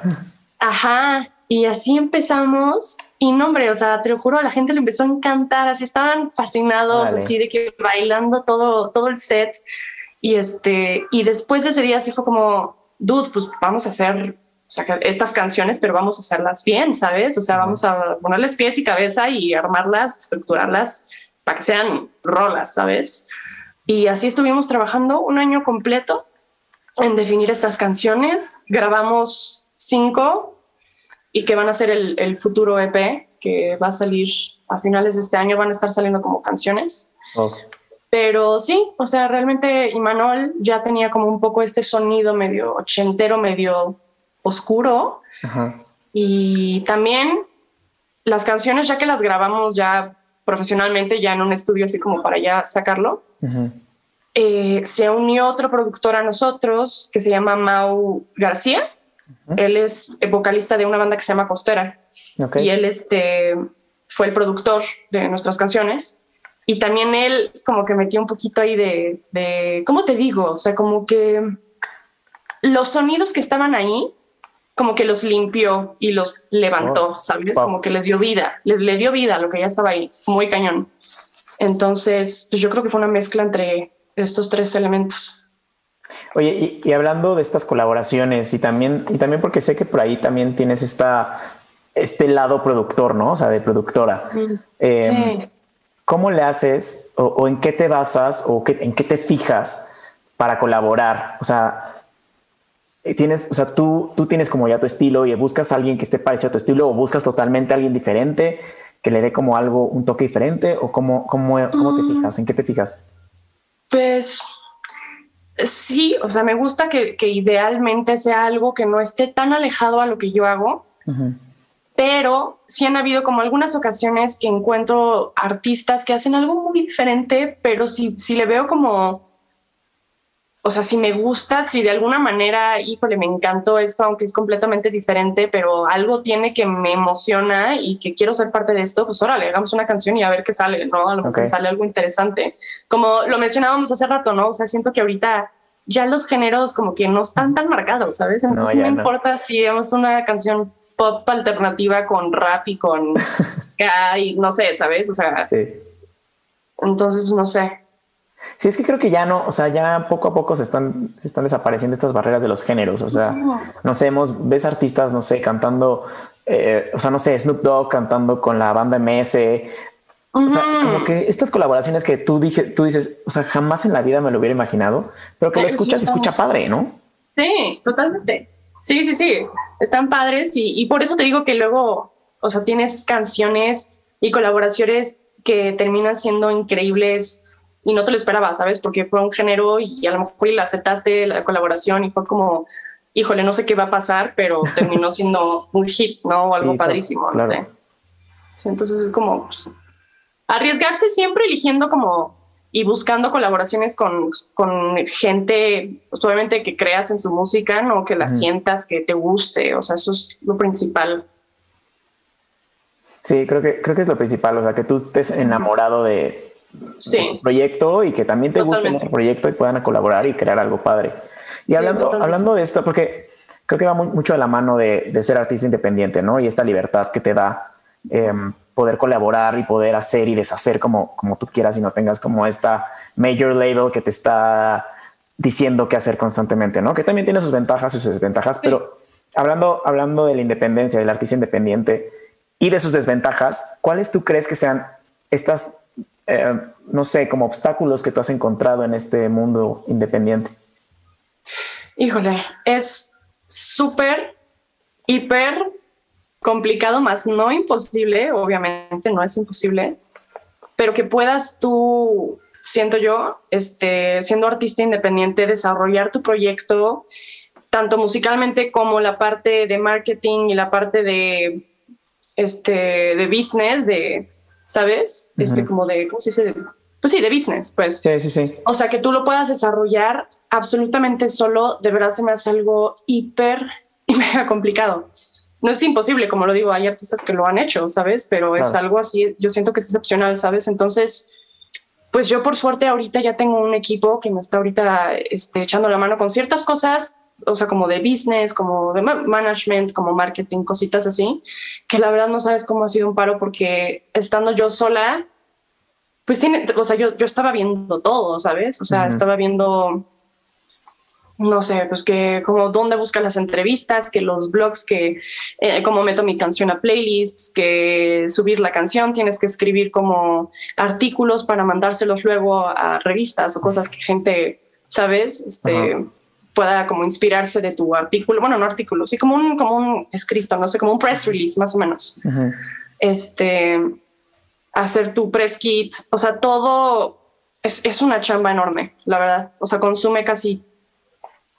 Ajá. Y así empezamos. Y no, hombre, o sea, te lo juro, a la gente le empezó a encantar, así estaban fascinados, así de que bailando todo, todo el set. Y este, y después de ese día así fue como, dude, pues vamos a hacer estas canciones, pero vamos a hacerlas bien, ¿sabes? O sea, vamos a ponerles pies y cabeza y armarlas, estructurarlas para que sean rolas, ¿sabes? Y así estuvimos trabajando un año completo en definir estas canciones. Grabamos cinco y que van a ser el, futuro EP que va a salir a finales de este año, van a estar saliendo como canciones. Pero sí, o sea, realmente Imanol ya tenía como un poco este sonido medio ochentero, medio oscuro. Y también las canciones, ya que las grabamos ya profesionalmente, ya en un estudio así como para ya sacarlo, eh, se unió otro productor a nosotros que se llama Mau García. Él es vocalista de una banda que se llama Costera. Y él este, fue el productor de nuestras canciones. Y también él como que metió un poquito ahí de, de, ¿cómo te digo? O sea, como que los sonidos que estaban ahí como que los limpió y los levantó, ¿sabes? Como que les dio vida, le, dio vida a lo que ya estaba ahí, muy cañón. Entonces, pues yo creo que fue una mezcla entre estos tres elementos. Oye, y, hablando de estas colaboraciones y también, y también porque sé que por ahí también tienes esta, este lado productor, ¿no? O sea, de productora. Mm, em, ¿Cómo le haces o, en qué te basas o en qué te fijas para colaborar? O sea, eh, tienes, o sea, tú, tú tienes como ya tu estilo y buscas a alguien que esté parecido a tu estilo o buscas totalmente a alguien diferente que le dé como algo, un toque diferente o cómo, cómo, cómo te mm. fijas, en qué te fijas? Pues sí, o sea, me gusta que, que, idealmente sea algo que no esté tan alejado a lo que yo hago, pero sí han habido como algunas ocasiones que encuentro artistas que hacen algo muy diferente, pero si, si le veo como o sea, si me gusta, si de alguna manera, híjole, me encantó esto, aunque es completamente diferente, pero algo tiene que me emociona y que quiero ser parte de esto, pues órale, hagamos una canción y a ver qué sale, ¿no? A lo mejor sale algo interesante. Como lo mencionábamos hace rato, ¿no? O sea, siento que ahorita ya los géneros como que no están tan marcados, ¿sabes? Entonces no, importa si hagamos una canción pop alternativa con rap y con [LAUGHS] y no sé, ¿sabes? O sea, sí. entonces, pues no sé. Sí, es que creo que ya no, o sea, ya poco a poco se están, se están desapareciendo estas barreras de los géneros. O sea, no sé, hemos, ves artistas, no sé, cantando, eh, o sea, no sé, Snoop Dogg cantando con la banda MS. O sea, como que estas colaboraciones que tú, dije, tú dices, o sea, jamás en la vida me lo hubiera imaginado, pero que lo escuchas, se escucha padre, ¿no? Sí, totalmente. Sí, sí, sí. Están padres y, y por eso te digo que luego, o sea, tienes canciones y colaboraciones que terminan siendo increíbles y no te lo esperaba, ¿sabes? Porque fue un género y a lo mejor y la aceptaste la colaboración y fue como, híjole, no sé qué va a pasar, pero [LAUGHS] terminó siendo un hit, ¿no? O algo padrísimo. ¿no? Sí, entonces es como pues, arriesgarse siempre eligiendo como y buscando colaboraciones con, con gente, pues, obviamente que creas en su música, no que la sientas, que te guste, o sea, eso es lo principal. Sí, creo que, creo que es lo principal, o sea, que tú estés enamorado de, sí. proyecto y que también te guste el proyecto y puedan colaborar y crear algo padre. Y hablando, hablando de esto, porque creo que va mucho de la mano de, ser artista independiente, ¿no? Y esta libertad que te da em, poder colaborar y poder hacer y deshacer como, como tú quieras y no tengas como esta major label que te está diciendo qué hacer constantemente, ¿no? Que también tiene sus ventajas y sus desventajas, pero hablando, hablando de la independencia, del artista independiente y de sus desventajas, ¿cuáles tú crees que sean estas eh, no sé, como obstáculos que tú has encontrado en este mundo independiente? Híjole, es súper, hiper complicado, más no imposible, obviamente no es imposible, pero que puedas tú, siento yo, este, siendo artista independiente, desarrollar tu proyecto, tanto musicalmente como la parte de marketing y la parte de, este, de business, de ¿sabes? Este como de, ¿cómo se dice? Pues sí, de business, pues. Sí, sí, sí. O sea, que tú lo puedas desarrollar absolutamente solo, de verdad se me hace algo hiper [LAUGHS] y mega complicado. No es imposible, como lo digo, hay artistas que lo han hecho, ¿sabes? Pero es algo así, yo siento que es excepcional, ¿sabes? Entonces, pues yo por suerte ahorita ya tengo un equipo que me está ahorita este, echando la mano con ciertas cosas o sea, como de business, como de management, como marketing, cositas así, que la verdad no sabes cómo ha sido un paro porque estando yo sola, pues tiene, o sea, yo, yo estaba viendo todo, ¿sabes? O sea, estaba viendo, no sé, pues que como dónde buscan las entrevistas, que los blogs, que eh, cómo meto mi canción a playlists, que subir la canción, tienes que escribir como artículos para mandárselos luego a revistas o cosas que gente, ¿sabes? Este pueda como inspirarse de tu artículo, bueno, no artículo, sí como un, como un escrito, no sé, como un press release más o menos. Este, hacer tu press kit, o sea, todo es, es, una chamba enorme, la verdad. O sea, consume casi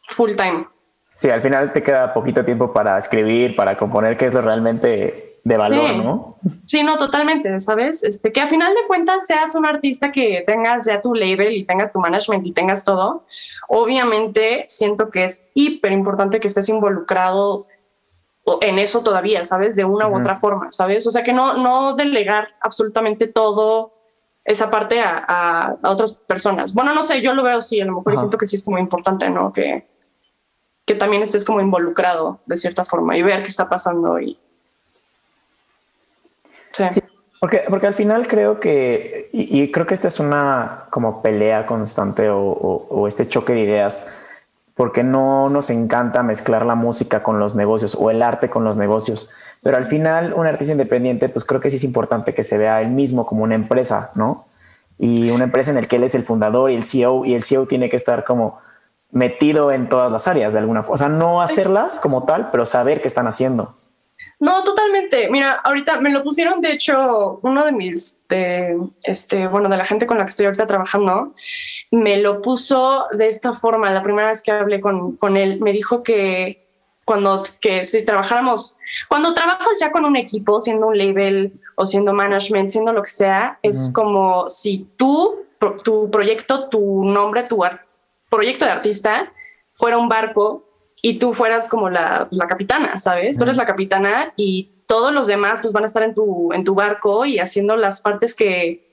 full time. Sí, al final te queda poquito tiempo para escribir, para componer, que es lo realmente de valor, ¿no? Sí, no, totalmente, ¿sabes? Este, que a final de cuentas seas un artista que tengas ya tu label y tengas tu management y tengas todo, Obviamente siento que es hiper importante que estés involucrado en eso todavía, ¿sabes? De una u otra forma, ¿sabes? O sea, que no, no delegar absolutamente todo esa parte a, otras personas. Bueno, no sé, yo lo veo así, a lo mejor siento que sí es como importante, ¿no? Que, que también estés como involucrado de cierta forma y ver qué está pasando y sí. Porque, porque al final creo que, y, creo que esta es una como pelea constante o, o, este choque de ideas, porque no nos encanta mezclar la música con los negocios o el arte con los negocios. Pero al final, un artista independiente, pues creo que sí es importante que se vea él mismo como una empresa, ¿no? Y una empresa en la que él es el fundador y el CEO, y el CEO tiene que estar como metido en todas las áreas de alguna forma. O sea, no hacerlas como tal, pero saber qué están haciendo. No, totalmente. Mira, ahorita me lo pusieron, de hecho, uno de mis, de, este, bueno, de la gente con la que estoy ahorita trabajando, me lo puso de esta forma. La primera vez que hablé con, con él, me dijo que cuando que si trabajáramos, cuando trabajas ya con un equipo, siendo un label o siendo management, siendo lo que sea, es como si tú, tu proyecto, tu nombre, tu proyecto de artista fuera un barco y tú fueras como la, la capitana, ¿sabes? Tú eres la capitana y todos los demás pues van a estar en tu, en tu barco y haciendo las partes que,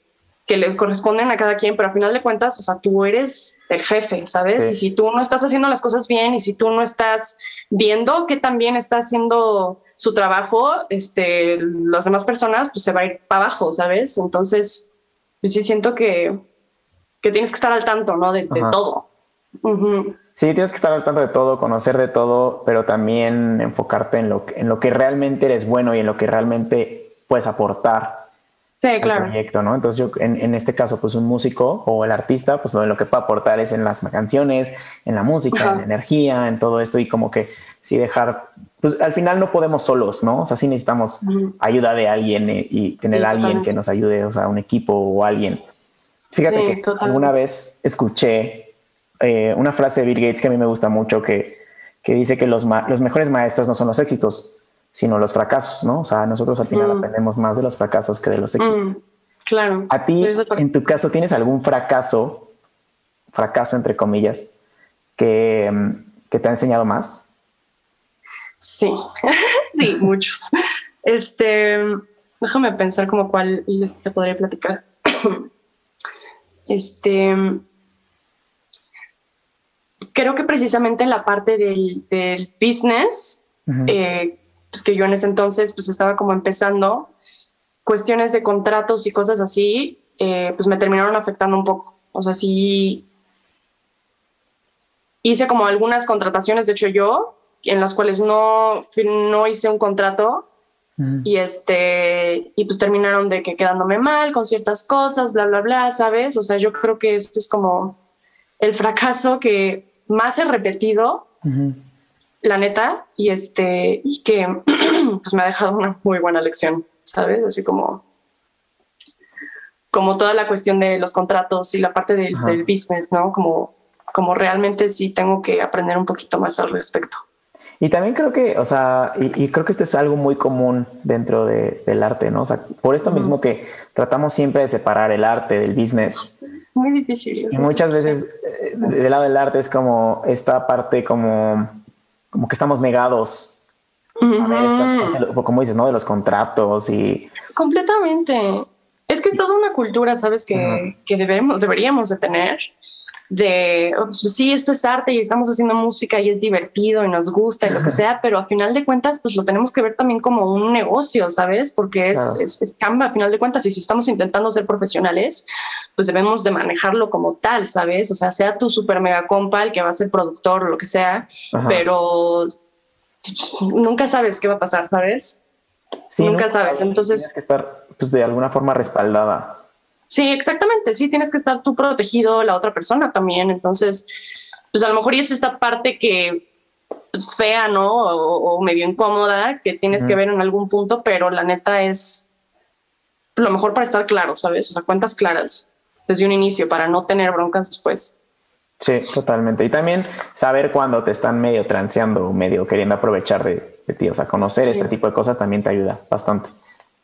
que les corresponden a cada quien, pero a final de cuentas, o sea, tú eres el jefe, ¿sabes? Y si tú no estás haciendo las cosas bien y si tú no estás viendo que también está haciendo su trabajo, este, las demás personas, pues se va a ir para abajo, ¿sabes? Entonces, pues sí siento que, que tienes que estar al tanto, ¿no? De, todo. Sí, tienes que estar al tanto de todo, conocer de todo, pero también enfocarte en lo, que, en lo que realmente eres bueno y en lo que realmente puedes aportar sí, claro. proyecto, ¿no? Entonces yo, en, este caso, pues un músico o el artista, pues lo, que puede aportar es en las canciones, en la música, en la energía, en todo esto y como que sí dejar, pues al final no podemos solos, ¿no? O sea, sí necesitamos ayuda de alguien eh, y tener a alguien que nos ayude, o sea, un equipo o alguien. Fíjate que alguna vez escuché eh, una frase de Bill Gates que a mí me gusta mucho que, que dice que los, los mejores maestros no son los éxitos, sino los fracasos, ¿no? O sea, nosotros al final mm. aprendemos más de los fracasos que de los éxitos. Mm, claro. A ti, en tu caso, ¿tienes algún fracaso, fracaso entre comillas, que, mm, que te ha enseñado más? Sí, [LAUGHS] sí, muchos. Este, déjame pensar como cuál te podría platicar. [COUGHS] Este, creo que precisamente en la parte del, del business, pues que yo en ese entonces pues estaba como empezando, cuestiones de contratos y cosas así, eh, pues me terminaron afectando un poco. O sea, sí hice como algunas contrataciones, de hecho yo, en las cuales no, no hice un contrato y este, y pues terminaron de que quedándome mal con ciertas cosas, bla, bla, bla, ¿sabes? O sea, yo creo que este es como el fracaso que más he repetido la neta, y este, y que [CLEARS THROAT] pues me ha dejado una muy buena lección, ¿sabes? Así como, como toda la cuestión de los contratos y la parte del, business, ¿no? Como, como realmente sí tengo que aprender un poquito más al respecto. Y también creo que, o sea, y, creo que esto es algo muy común dentro del arte, ¿no? O sea, por esto mismo que tratamos siempre de separar el arte del business. Muy difícil. Y muchas veces eh, del lado del arte es como esta parte como como que estamos negados a ver como dices, ¿no? De los contratos y... Completamente. Es que es toda una cultura, ¿sabes? Que, que debemos, deberíamos de tener de, oh, pues sí, esto es arte y estamos haciendo música y es divertido y nos gusta y lo que sea, pero a final de cuentas, pues lo tenemos que ver también como un negocio, ¿sabes? Porque es, es, es a final de cuentas y si estamos intentando ser profesionales, pues debemos de manejarlo como tal, ¿sabes? O sea, sea tu super mega compa el que va a ser productor o lo que sea, pero nunca sabes qué va a pasar, ¿sabes? nunca, sabes. Entonces... Tienes que estar pues, de alguna forma respaldada Sí, exactamente. Sí, tienes que estar tú protegido, la otra persona también. Entonces, pues a lo mejor es esta parte que es fea, ¿no? O, medio incómoda que tienes que ver en algún punto, pero la neta es lo mejor para estar claro, ¿sabes? O sea, cuentas claras desde un inicio para no tener broncas después. Sí, totalmente. Y también saber cuando te están medio transeando o medio queriendo aprovechar de, ti. O sea, conocer este tipo de cosas también te ayuda bastante.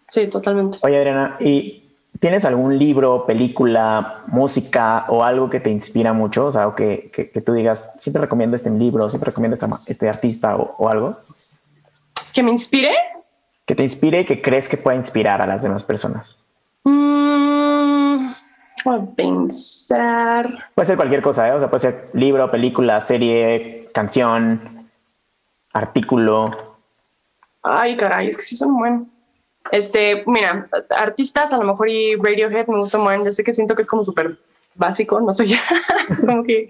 Sí, totalmente. Oye, Adriana, y ¿Tienes algún libro, película, música o algo que te inspira mucho? O sea, o que, que, tú digas, siempre recomiendo este libro, siempre recomiendo este, este artista o, algo. ¿Que me inspire? Que te inspire y que crees que pueda inspirar a las demás personas. Mm, a pensar. Puede ser cualquier cosa, ¿eh? O sea, puede ser libro, película, serie, canción. artículo? Ay, caray, es que sí son buenos. Este, mira, artistas a lo mejor y Radiohead me gusta mucho. Yo sé que siento que es como súper básico, no sé, [LAUGHS] ya, como que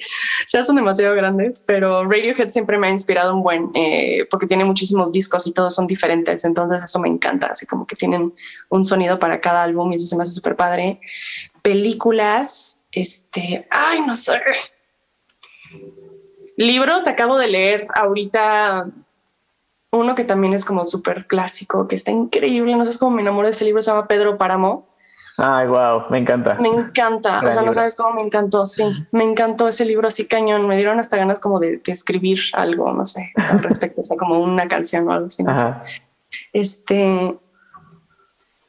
ya son demasiado grandes, pero Radiohead siempre me ha inspirado un buen, eh, porque tiene muchísimos discos y todos son diferentes, entonces eso me encanta, así como que tienen un sonido para cada álbum y eso se me hace súper padre. Películas, este, ay, no sé. Libros, acabo de leer ahorita uno que también es como súper clásico, que está increíble, no sé cómo me enamoré de ese libro, se llama Pedro Páramo Ay, wow, me encanta. Me encanta, o sea, no sabes cómo me encantó, sí, me encantó ese libro así cañón, me dieron hasta ganas como de, escribir algo, no sé, al respecto, o sea, como una canción o algo así. Este,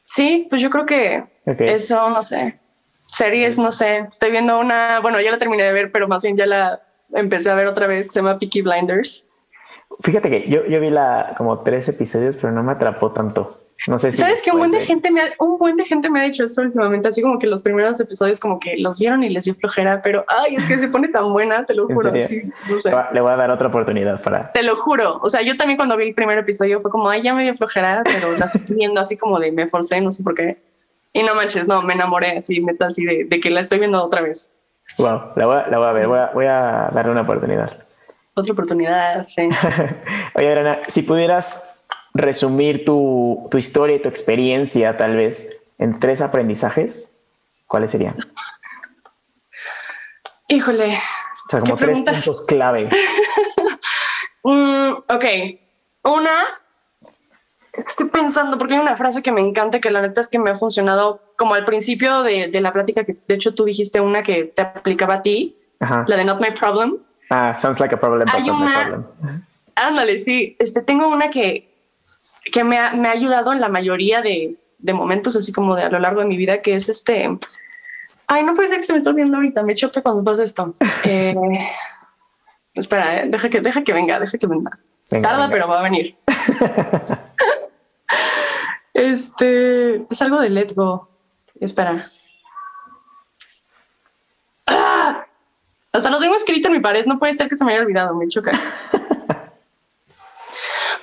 sí, pues yo creo que eso, no sé, series, no sé, estoy viendo una, bueno, ya la terminé de ver, pero más bien ya la empecé a ver otra vez, que se llama Peaky Blinders. Fíjate que yo, yo vi la como tres episodios, pero no me atrapó tanto. No sé si sabes que un buen de gente me ha, un buen de gente me ha dicho eso últimamente, así como que los primeros episodios como que los vieron y les dio flojera, pero ay, es que se pone tan buena, te lo juro. Le voy a dar otra oportunidad para. Te lo juro. O sea, yo también cuando vi el primer episodio fue como, ay, ya me dio flojera, pero la estoy viendo así como de me forcé, no sé por qué. Y no manches, no, me enamoré así, neta, así de, de que la estoy viendo otra vez. Wow, la voy a, la voy a ver, voy a, voy a darle una oportunidad. Otra oportunidad, sí. [LAUGHS] Oye, Adriana, si pudieras resumir tu, historia y tu experiencia tal vez en tres aprendizajes, ¿cuáles serían? Híjole. O sea, como tres puntos clave. [LAUGHS] Mm, ok. Una, estoy pensando, porque hay una frase que me encanta, que la neta es que me ha funcionado como al principio de, la plática, que de hecho tú dijiste una que te aplicaba a ti, la de Not My Problem. Ah, sounds like a problem. Hay una, ándale, sí. Este, tengo una que, que me ha, me ha ayudado en la mayoría de, de, momentos, así como de a lo largo de mi vida, que es este. Ay, no puede ser que se me esté olvidando ahorita, me choca cuando pasa esto. [LAUGHS] Eh, espera, eh, deja, que, deja que venga, deja que venga. Tarda, pero va a venir. [LAUGHS] [LAUGHS] este es algo de Let Go. Espera. Hasta lo tengo escrito en mi pared, no puede ser que se me haya olvidado, me choca.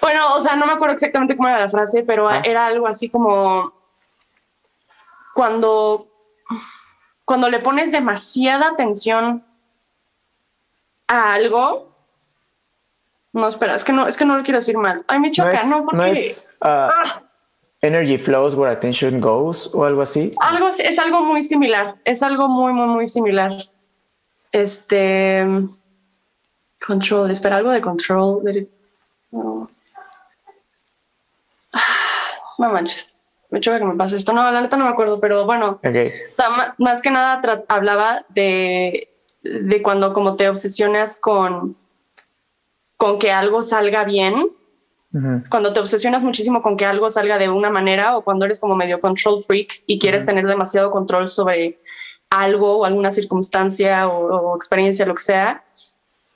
Bueno, o sea, no me acuerdo exactamente cómo era la frase, pero ah. era algo así como cuando, cuando le pones demasiada atención a algo. No, espera, es que no, es que no lo quiero decir mal. Ay, me choca, no, porque. es, ah, ah. Energy flows where attention goes o algo así. Algo es algo muy similar. Es algo muy, muy, muy similar. Este. Control, espera, algo de control. no manches, me choca que me pase esto. No, la neta no me acuerdo, pero bueno, más que nada hablaba de, de cuando como te obsesionas con, con que algo salga bien, cuando te obsesionas muchísimo con que algo salga de una manera o cuando eres como medio control freak y quieres tener demasiado control sobre algo o alguna circunstancia o, experiencia, lo que sea,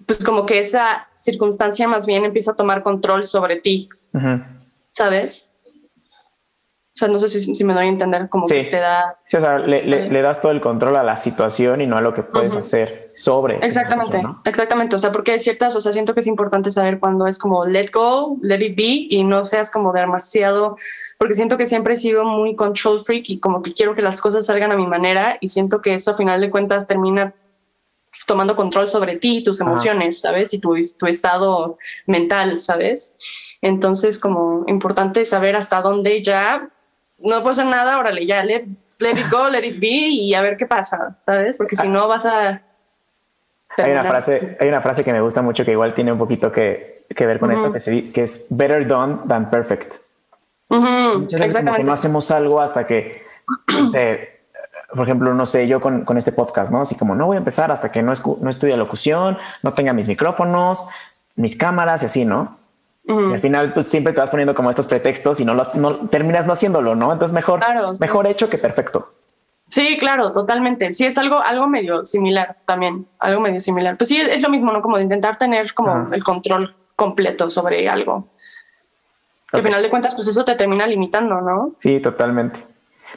pues como que esa circunstancia más bien empieza a tomar control sobre ti, ¿sabes? O sea, no sé si, me doy a entender como que te da... Sí, o sea, le, das todo el control a la situación y no a lo que puedes hacer sobre. Exactamente, exactamente. O sea, porque hay ciertas, o sea, siento que es importante saber cuando es como let go, let it be y no seas como demasiado, porque siento que siempre he sido muy control freak y como que quiero que las cosas salgan a mi manera y siento que eso a final de cuentas termina tomando control sobre ti, tus emociones, ¿sabes? Y tu, tu estado mental, ¿sabes? Entonces, como importante saber hasta dónde ya no puedo hacer nada, órale, ya, let, it go, let it be y a ver qué pasa, ¿sabes? Porque si no vas a... Hay una, frase, hay una frase que me gusta mucho que igual tiene un poquito que, que ver con esto, que, se, que es better done than perfect. Muchas veces como que no hacemos algo hasta que, por ejemplo, no sé, yo con, con, este podcast, ¿no? Así como no voy a empezar hasta que no, no estudie locución, no tenga mis micrófonos, mis cámaras y así, ¿no? Y al final, pues siempre te vas poniendo como estos pretextos y no, lo, no terminas no haciéndolo, ¿no? Entonces mejor, mejor hecho que perfecto. Sí, claro, totalmente. Sí, es algo, algo medio similar también, algo medio similar. Pues sí, es, lo mismo, ¿no? Como de intentar tener como el control completo sobre algo. al final de cuentas, pues eso te termina limitando, ¿no? Sí, totalmente.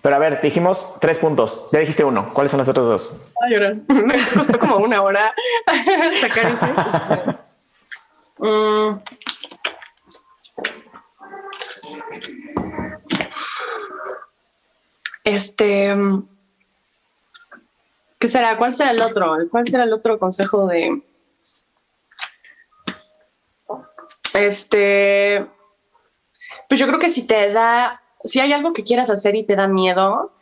Pero a ver, dijimos tres puntos. Ya dijiste uno. ¿Cuáles son los otros dos? Ay, me costó [LAUGHS] como una hora [LAUGHS] sacar ese. mm, Este, ¿qué será? ¿Cuál será el otro? ¿Cuál será el otro consejo de... Este, pues yo creo que si te da, si hay algo que quieras hacer y te da miedo,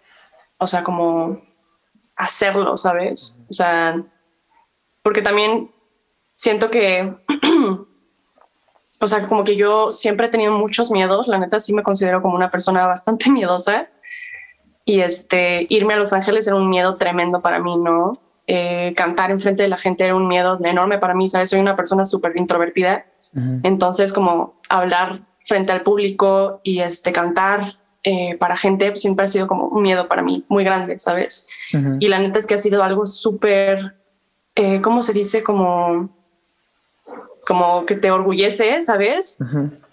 o sea, como hacerlo, ¿sabes? O sea, porque también siento que, [CLEARS THROAT] o sea, como que yo siempre he tenido muchos miedos, la neta sí me considero como una persona bastante [LAUGHS] miedosa y este, irme a Los Ángeles era un miedo tremendo para mí, ¿no? Eh, cantar enfrente de la gente era un miedo enorme para mí, ¿sabes? Soy una persona súper introvertida, entonces como hablar frente al público y este, cantar eh, para gente siempre ha sido como un miedo para mí muy grande, ¿sabes? Y la neta es que ha sido algo súper, eh, ¿cómo se dice? Como, como que te orgullece, ¿sabes?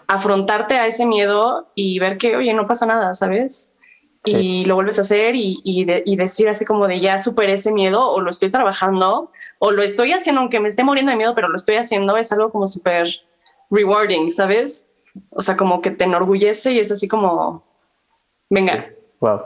Afrontarte a ese miedo y ver que, oye, no pasa nada, ¿sabes? Y lo vuelves a hacer y, decir así como de ya superé ese miedo o lo estoy trabajando o lo estoy haciendo aunque me esté muriendo de miedo, pero lo estoy haciendo, es algo como súper rewarding, ¿sabes? O sea, como que te enorgullece y es así como, venga. Wow.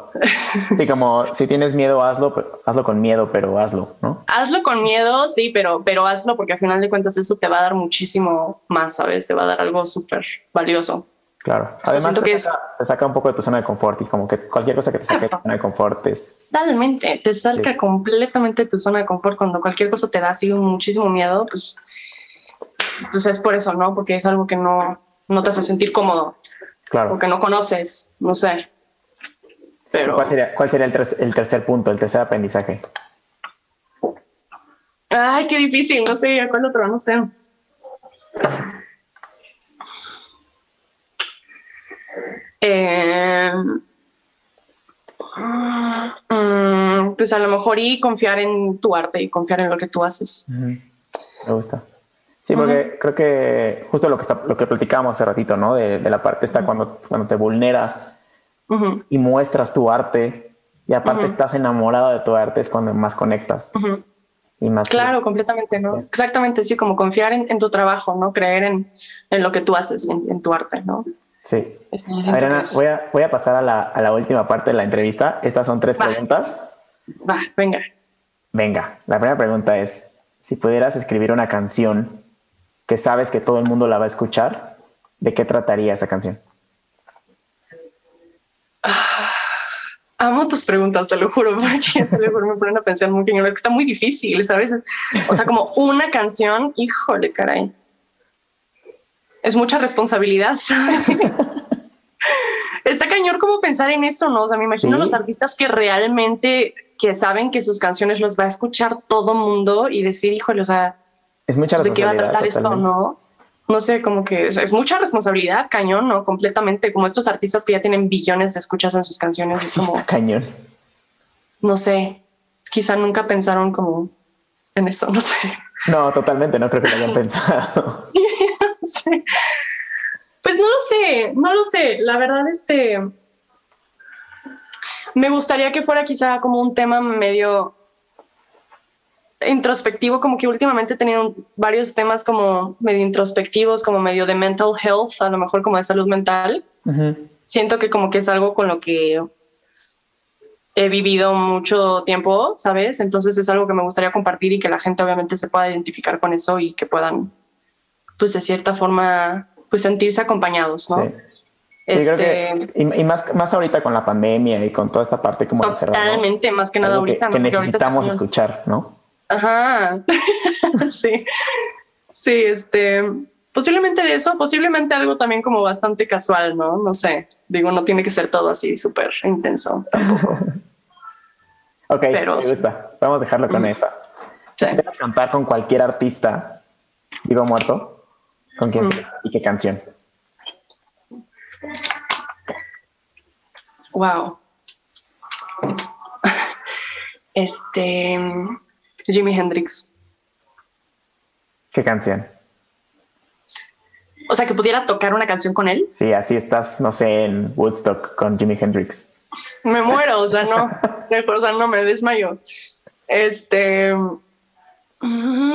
Sí, como si tienes miedo, hazlo, hazlo con miedo, pero hazlo, ¿no? Hazlo con miedo, sí, pero, pero hazlo porque al final de cuentas eso te va a dar muchísimo más, ¿sabes? Te va a dar algo súper valioso. Claro. Además, te, saca, te, saca, un poco de tu zona de confort y como que cualquier cosa que te saque de tu zona de confort es. Totalmente. Te saca completamente de tu zona de confort cuando cualquier cosa te da así muchísimo miedo, pues, pues es por eso, ¿no? Porque es algo que no, no te hace sentir cómodo. Claro. O que no conoces, no sé. Pero. ¿Cuál sería, cuál sería el, el tercer punto, el tercer aprendizaje? Ay, qué difícil, no sé, ¿cuál otro? No sé. Eh, mm, pues a lo mejor y confiar en tu arte y confiar en lo que tú haces. Me gusta. Sí, porque creo que justo lo que está, lo que platicábamos hace ratito, ¿no? De, la parte está cuando, cuando te vulneras y muestras tu arte y aparte estás enamorado de tu arte es cuando más conectas. Y más claro, completamente, ¿no? Exactamente, sí, como confiar en, tu trabajo, ¿no? Creer en, lo que tú haces, en tu arte, ¿no? Sí. Voy a, voy a pasar a la, a la, última parte de la entrevista. Estas son tres preguntas. Va, venga. Venga, la primera pregunta es, si pudieras escribir una canción que sabes que todo el mundo la va a escuchar, ¿de qué trataría esa canción? Ah, amo tus preguntas, te lo juro, [LAUGHS] porque te lo juro, me ponen a pensar muy es que está muy difícil, ¿sabes? O sea, como una canción, híjole, caray es mucha responsabilidad, [LAUGHS] Está cañón como pensar en eso, ¿no? O sea, me imagino los artistas que realmente que saben que sus canciones los va a escuchar todo mundo y decir, híjole, o sea, es mucha ¿de qué va a tratar esto, no? No sé, como que es, mucha responsabilidad, cañón, ¿no? Completamente, como estos artistas que ya tienen billones de escuchas en sus canciones. Es como, cañón. No sé, quizá nunca pensaron como en eso, no sé. No, totalmente, no creo que lo hayan [LAUGHS] pensado. [LAUGHS] Pues no lo sé, no lo sé. La verdad, este. Me gustaría que fuera quizá como un tema medio introspectivo, como que últimamente he tenido varios temas como medio introspectivos, como medio de mental health, a lo mejor como de salud mental. Siento que como que es algo con lo que he vivido mucho tiempo, ¿sabes? Entonces es algo que me gustaría compartir y que la gente obviamente se pueda identificar con eso y que puedan pues de cierta forma, pues sentirse acompaños, ¿no? Sí. este, y, más, más ahorita con la pandemia y con toda esta parte como Totalmente, más que nada ahorita. Que, necesitamos escuchar, ¿no? Ajá, [LAUGHS] sí, sí, este, posiblemente de eso, posiblemente algo también como bastante casual, ¿no? No sé, digo, no tiene que ser todo así súper intenso tampoco. [LAUGHS] ok, Pero, me gusta. Vamos a dejarlo con eso. Sí. cantar con cualquier artista vivo o muerto? ¿Con quién? Mm. ¿Y qué canción? Wow. Este. Jimi Hendrix. ¿Qué canción? O sea, que pudiera tocar una canción con él. Sí, así estás, no sé, en Woodstock con Jimi Hendrix. Me muero, o sea, no, o sea, no me desmayo. Este,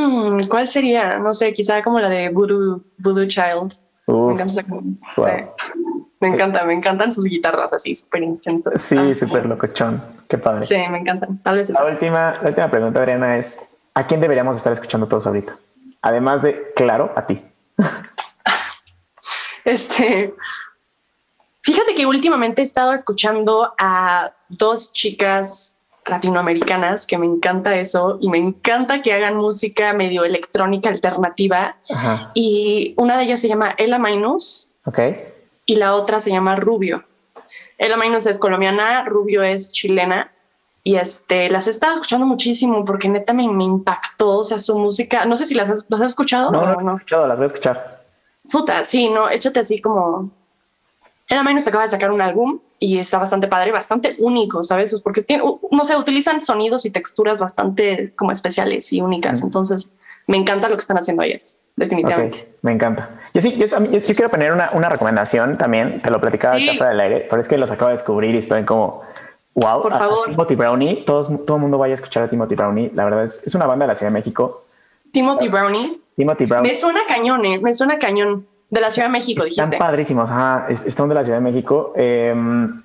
Mm, ¿Cuál sería? No sé, quizá como la de Voodoo, Voodoo Child. me encanta me Me encanta, me encantan sus guitarras así súper intensas. Sí, ah, súper locochón. Qué padre. Sí, me encantan. Tal vez La última, la última pregunta, Adriana, es: ¿a quién deberíamos estar escuchando todos ahorita? Además de, claro, a ti. [LAUGHS] este. Fíjate que últimamente he estado escuchando a dos chicas latinoamericanas que me encanta eso y me encanta que hagan música medio electrónica alternativa. Y una de ellas se llama Ella Minus. Y la otra se llama Rubio. Ella Minus es colombiana, Rubio es chilena. Y este, las he estado escuchando muchísimo porque neta me, impactó, o sea, su música. No sé si las has, las has escuchado. No, no, no, he escuchado, las voy a escuchar. Puta, sí, no, échate así como era Minus acaba de sacar un álbum y está bastante padre, bastante único, ¿sabes? Porque tiene, no sé, utilizan sonidos y texturas bastante como especiales y únicas. Entonces, me encanta lo que están haciendo ellos, definitivamente. me encanta. Yo sí, yo, quiero poner una, una, recomendación también, te lo platicaba acá fuera del aire, pero es que los acabo de descubrir y estoy como, wow. Por favor. Timothy Brownie, todos, todo el mundo vaya a escuchar a Timothy Brownie. La verdad es, es una banda de la Ciudad de México. Timothy Brownie. Timothy Brownie. Me suena cañón, eh, me suena cañón. De la Ciudad de México, dijiste. Están padrísimos, ajá, están de la Ciudad de México. Em,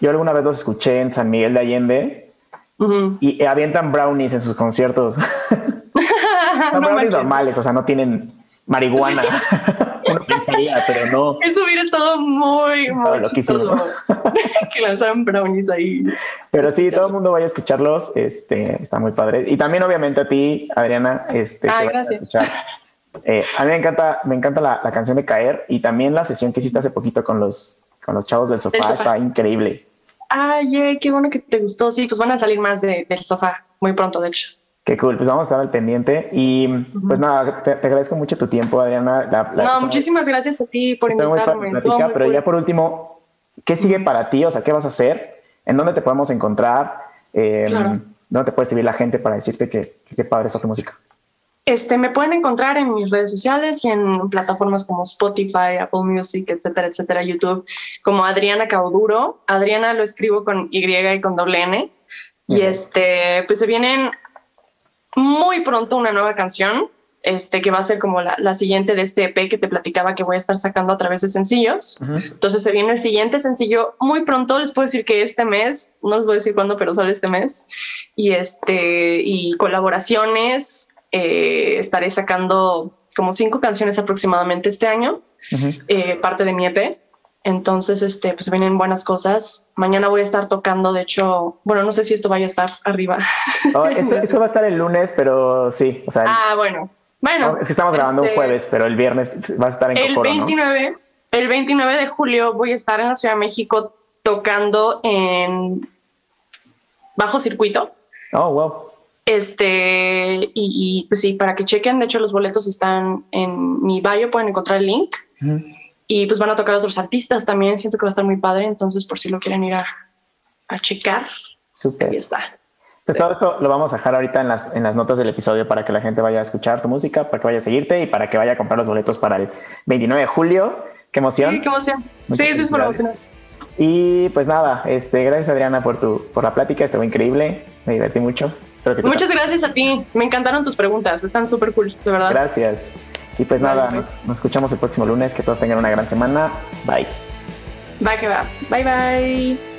yo alguna vez los escuché en San Miguel de Allende y avientan brownies en sus conciertos. [LAUGHS] [LAUGHS] no, brownies normales, o sea, no tienen marihuana. [LAUGHS] Uno pensaría, pero no. Eso hubiera estado muy, muy chistoso. que lanzaran brownies ahí. Pero sí, todo el mundo vaya a escucharlos. Este está muy padre. Y también, obviamente, a ti, Adriana. Este, ah, gracias. Eh, a mí me encanta, me encanta la, canción de Caer y también la sesión que hiciste hace poquito con los, con los chavos del sofá, está increíble. Ay, qué bueno que te gustó. Sí, pues van a salir más del sofá muy pronto, de hecho. Qué cool, pues vamos a estar al pendiente y pues nada, te, agradezco mucho tu tiempo, Adriana. no, muchísimas gracias a ti por invitarme. pero ya por último, ¿qué sigue para ti? O sea, ¿qué vas a hacer? ¿En dónde te podemos encontrar? Eh, ¿Dónde te puede escribir la gente para decirte que qué padre está tu música? Este, me pueden encontrar en mis redes sociales y en plataformas como Spotify, Apple Music, etcétera, etcétera, YouTube, como Adriana Cauduro. Adriana lo escribo con Y y con doble N. Y este, pues se vienen muy pronto una nueva canción, este, que va a ser como la, siguiente de este EP que te platicaba que voy a estar sacando a través de sencillos. Entonces se viene el siguiente sencillo muy pronto. Les puedo decir que este mes, no les voy a decir cuándo, pero sale este mes. Y este, y colaboraciones eh, estaré sacando como cinco canciones aproximadamente este año, eh, parte de mi EP. Entonces, este, pues vienen buenas cosas. Mañana voy a estar tocando, de hecho, bueno, no sé si esto vaya a estar arriba. Oh, [LAUGHS] esto, va a estar el lunes, pero sí. O sea, ah, bueno. Bueno. es que estamos grabando un este, jueves, pero el viernes va a estar en El 29, el 29 de julio voy a estar en la Ciudad de México tocando en bajo circuito. Oh, wow. Este, y, pues sí, para que chequen, de hecho los boletos están en mi bio, pueden encontrar el link. Y pues van a tocar otros artistas también, siento que va a estar muy padre, entonces por si lo quieren ir a, a checar. Súper. Ahí está. Pues todo esto lo vamos a dejar ahorita en las, en las notas del episodio para que la gente vaya a escuchar tu música, para que vaya a seguirte y para que vaya a comprar los boletos para el 29 de julio. ¡Qué emoción! Sí, qué emoción. sí, sí, es por emocionar. Y pues nada, este, gracias Adriana por tu, por la plática, estuvo increíble, me divertí mucho. Muchas gracias a ti. Me encantaron tus preguntas. Están súper cool, de verdad. Gracias. Y pues nada, pues. nos, escuchamos el próximo lunes. Que todos tengan una gran semana. Bye. Bye, que va. Bye, bye.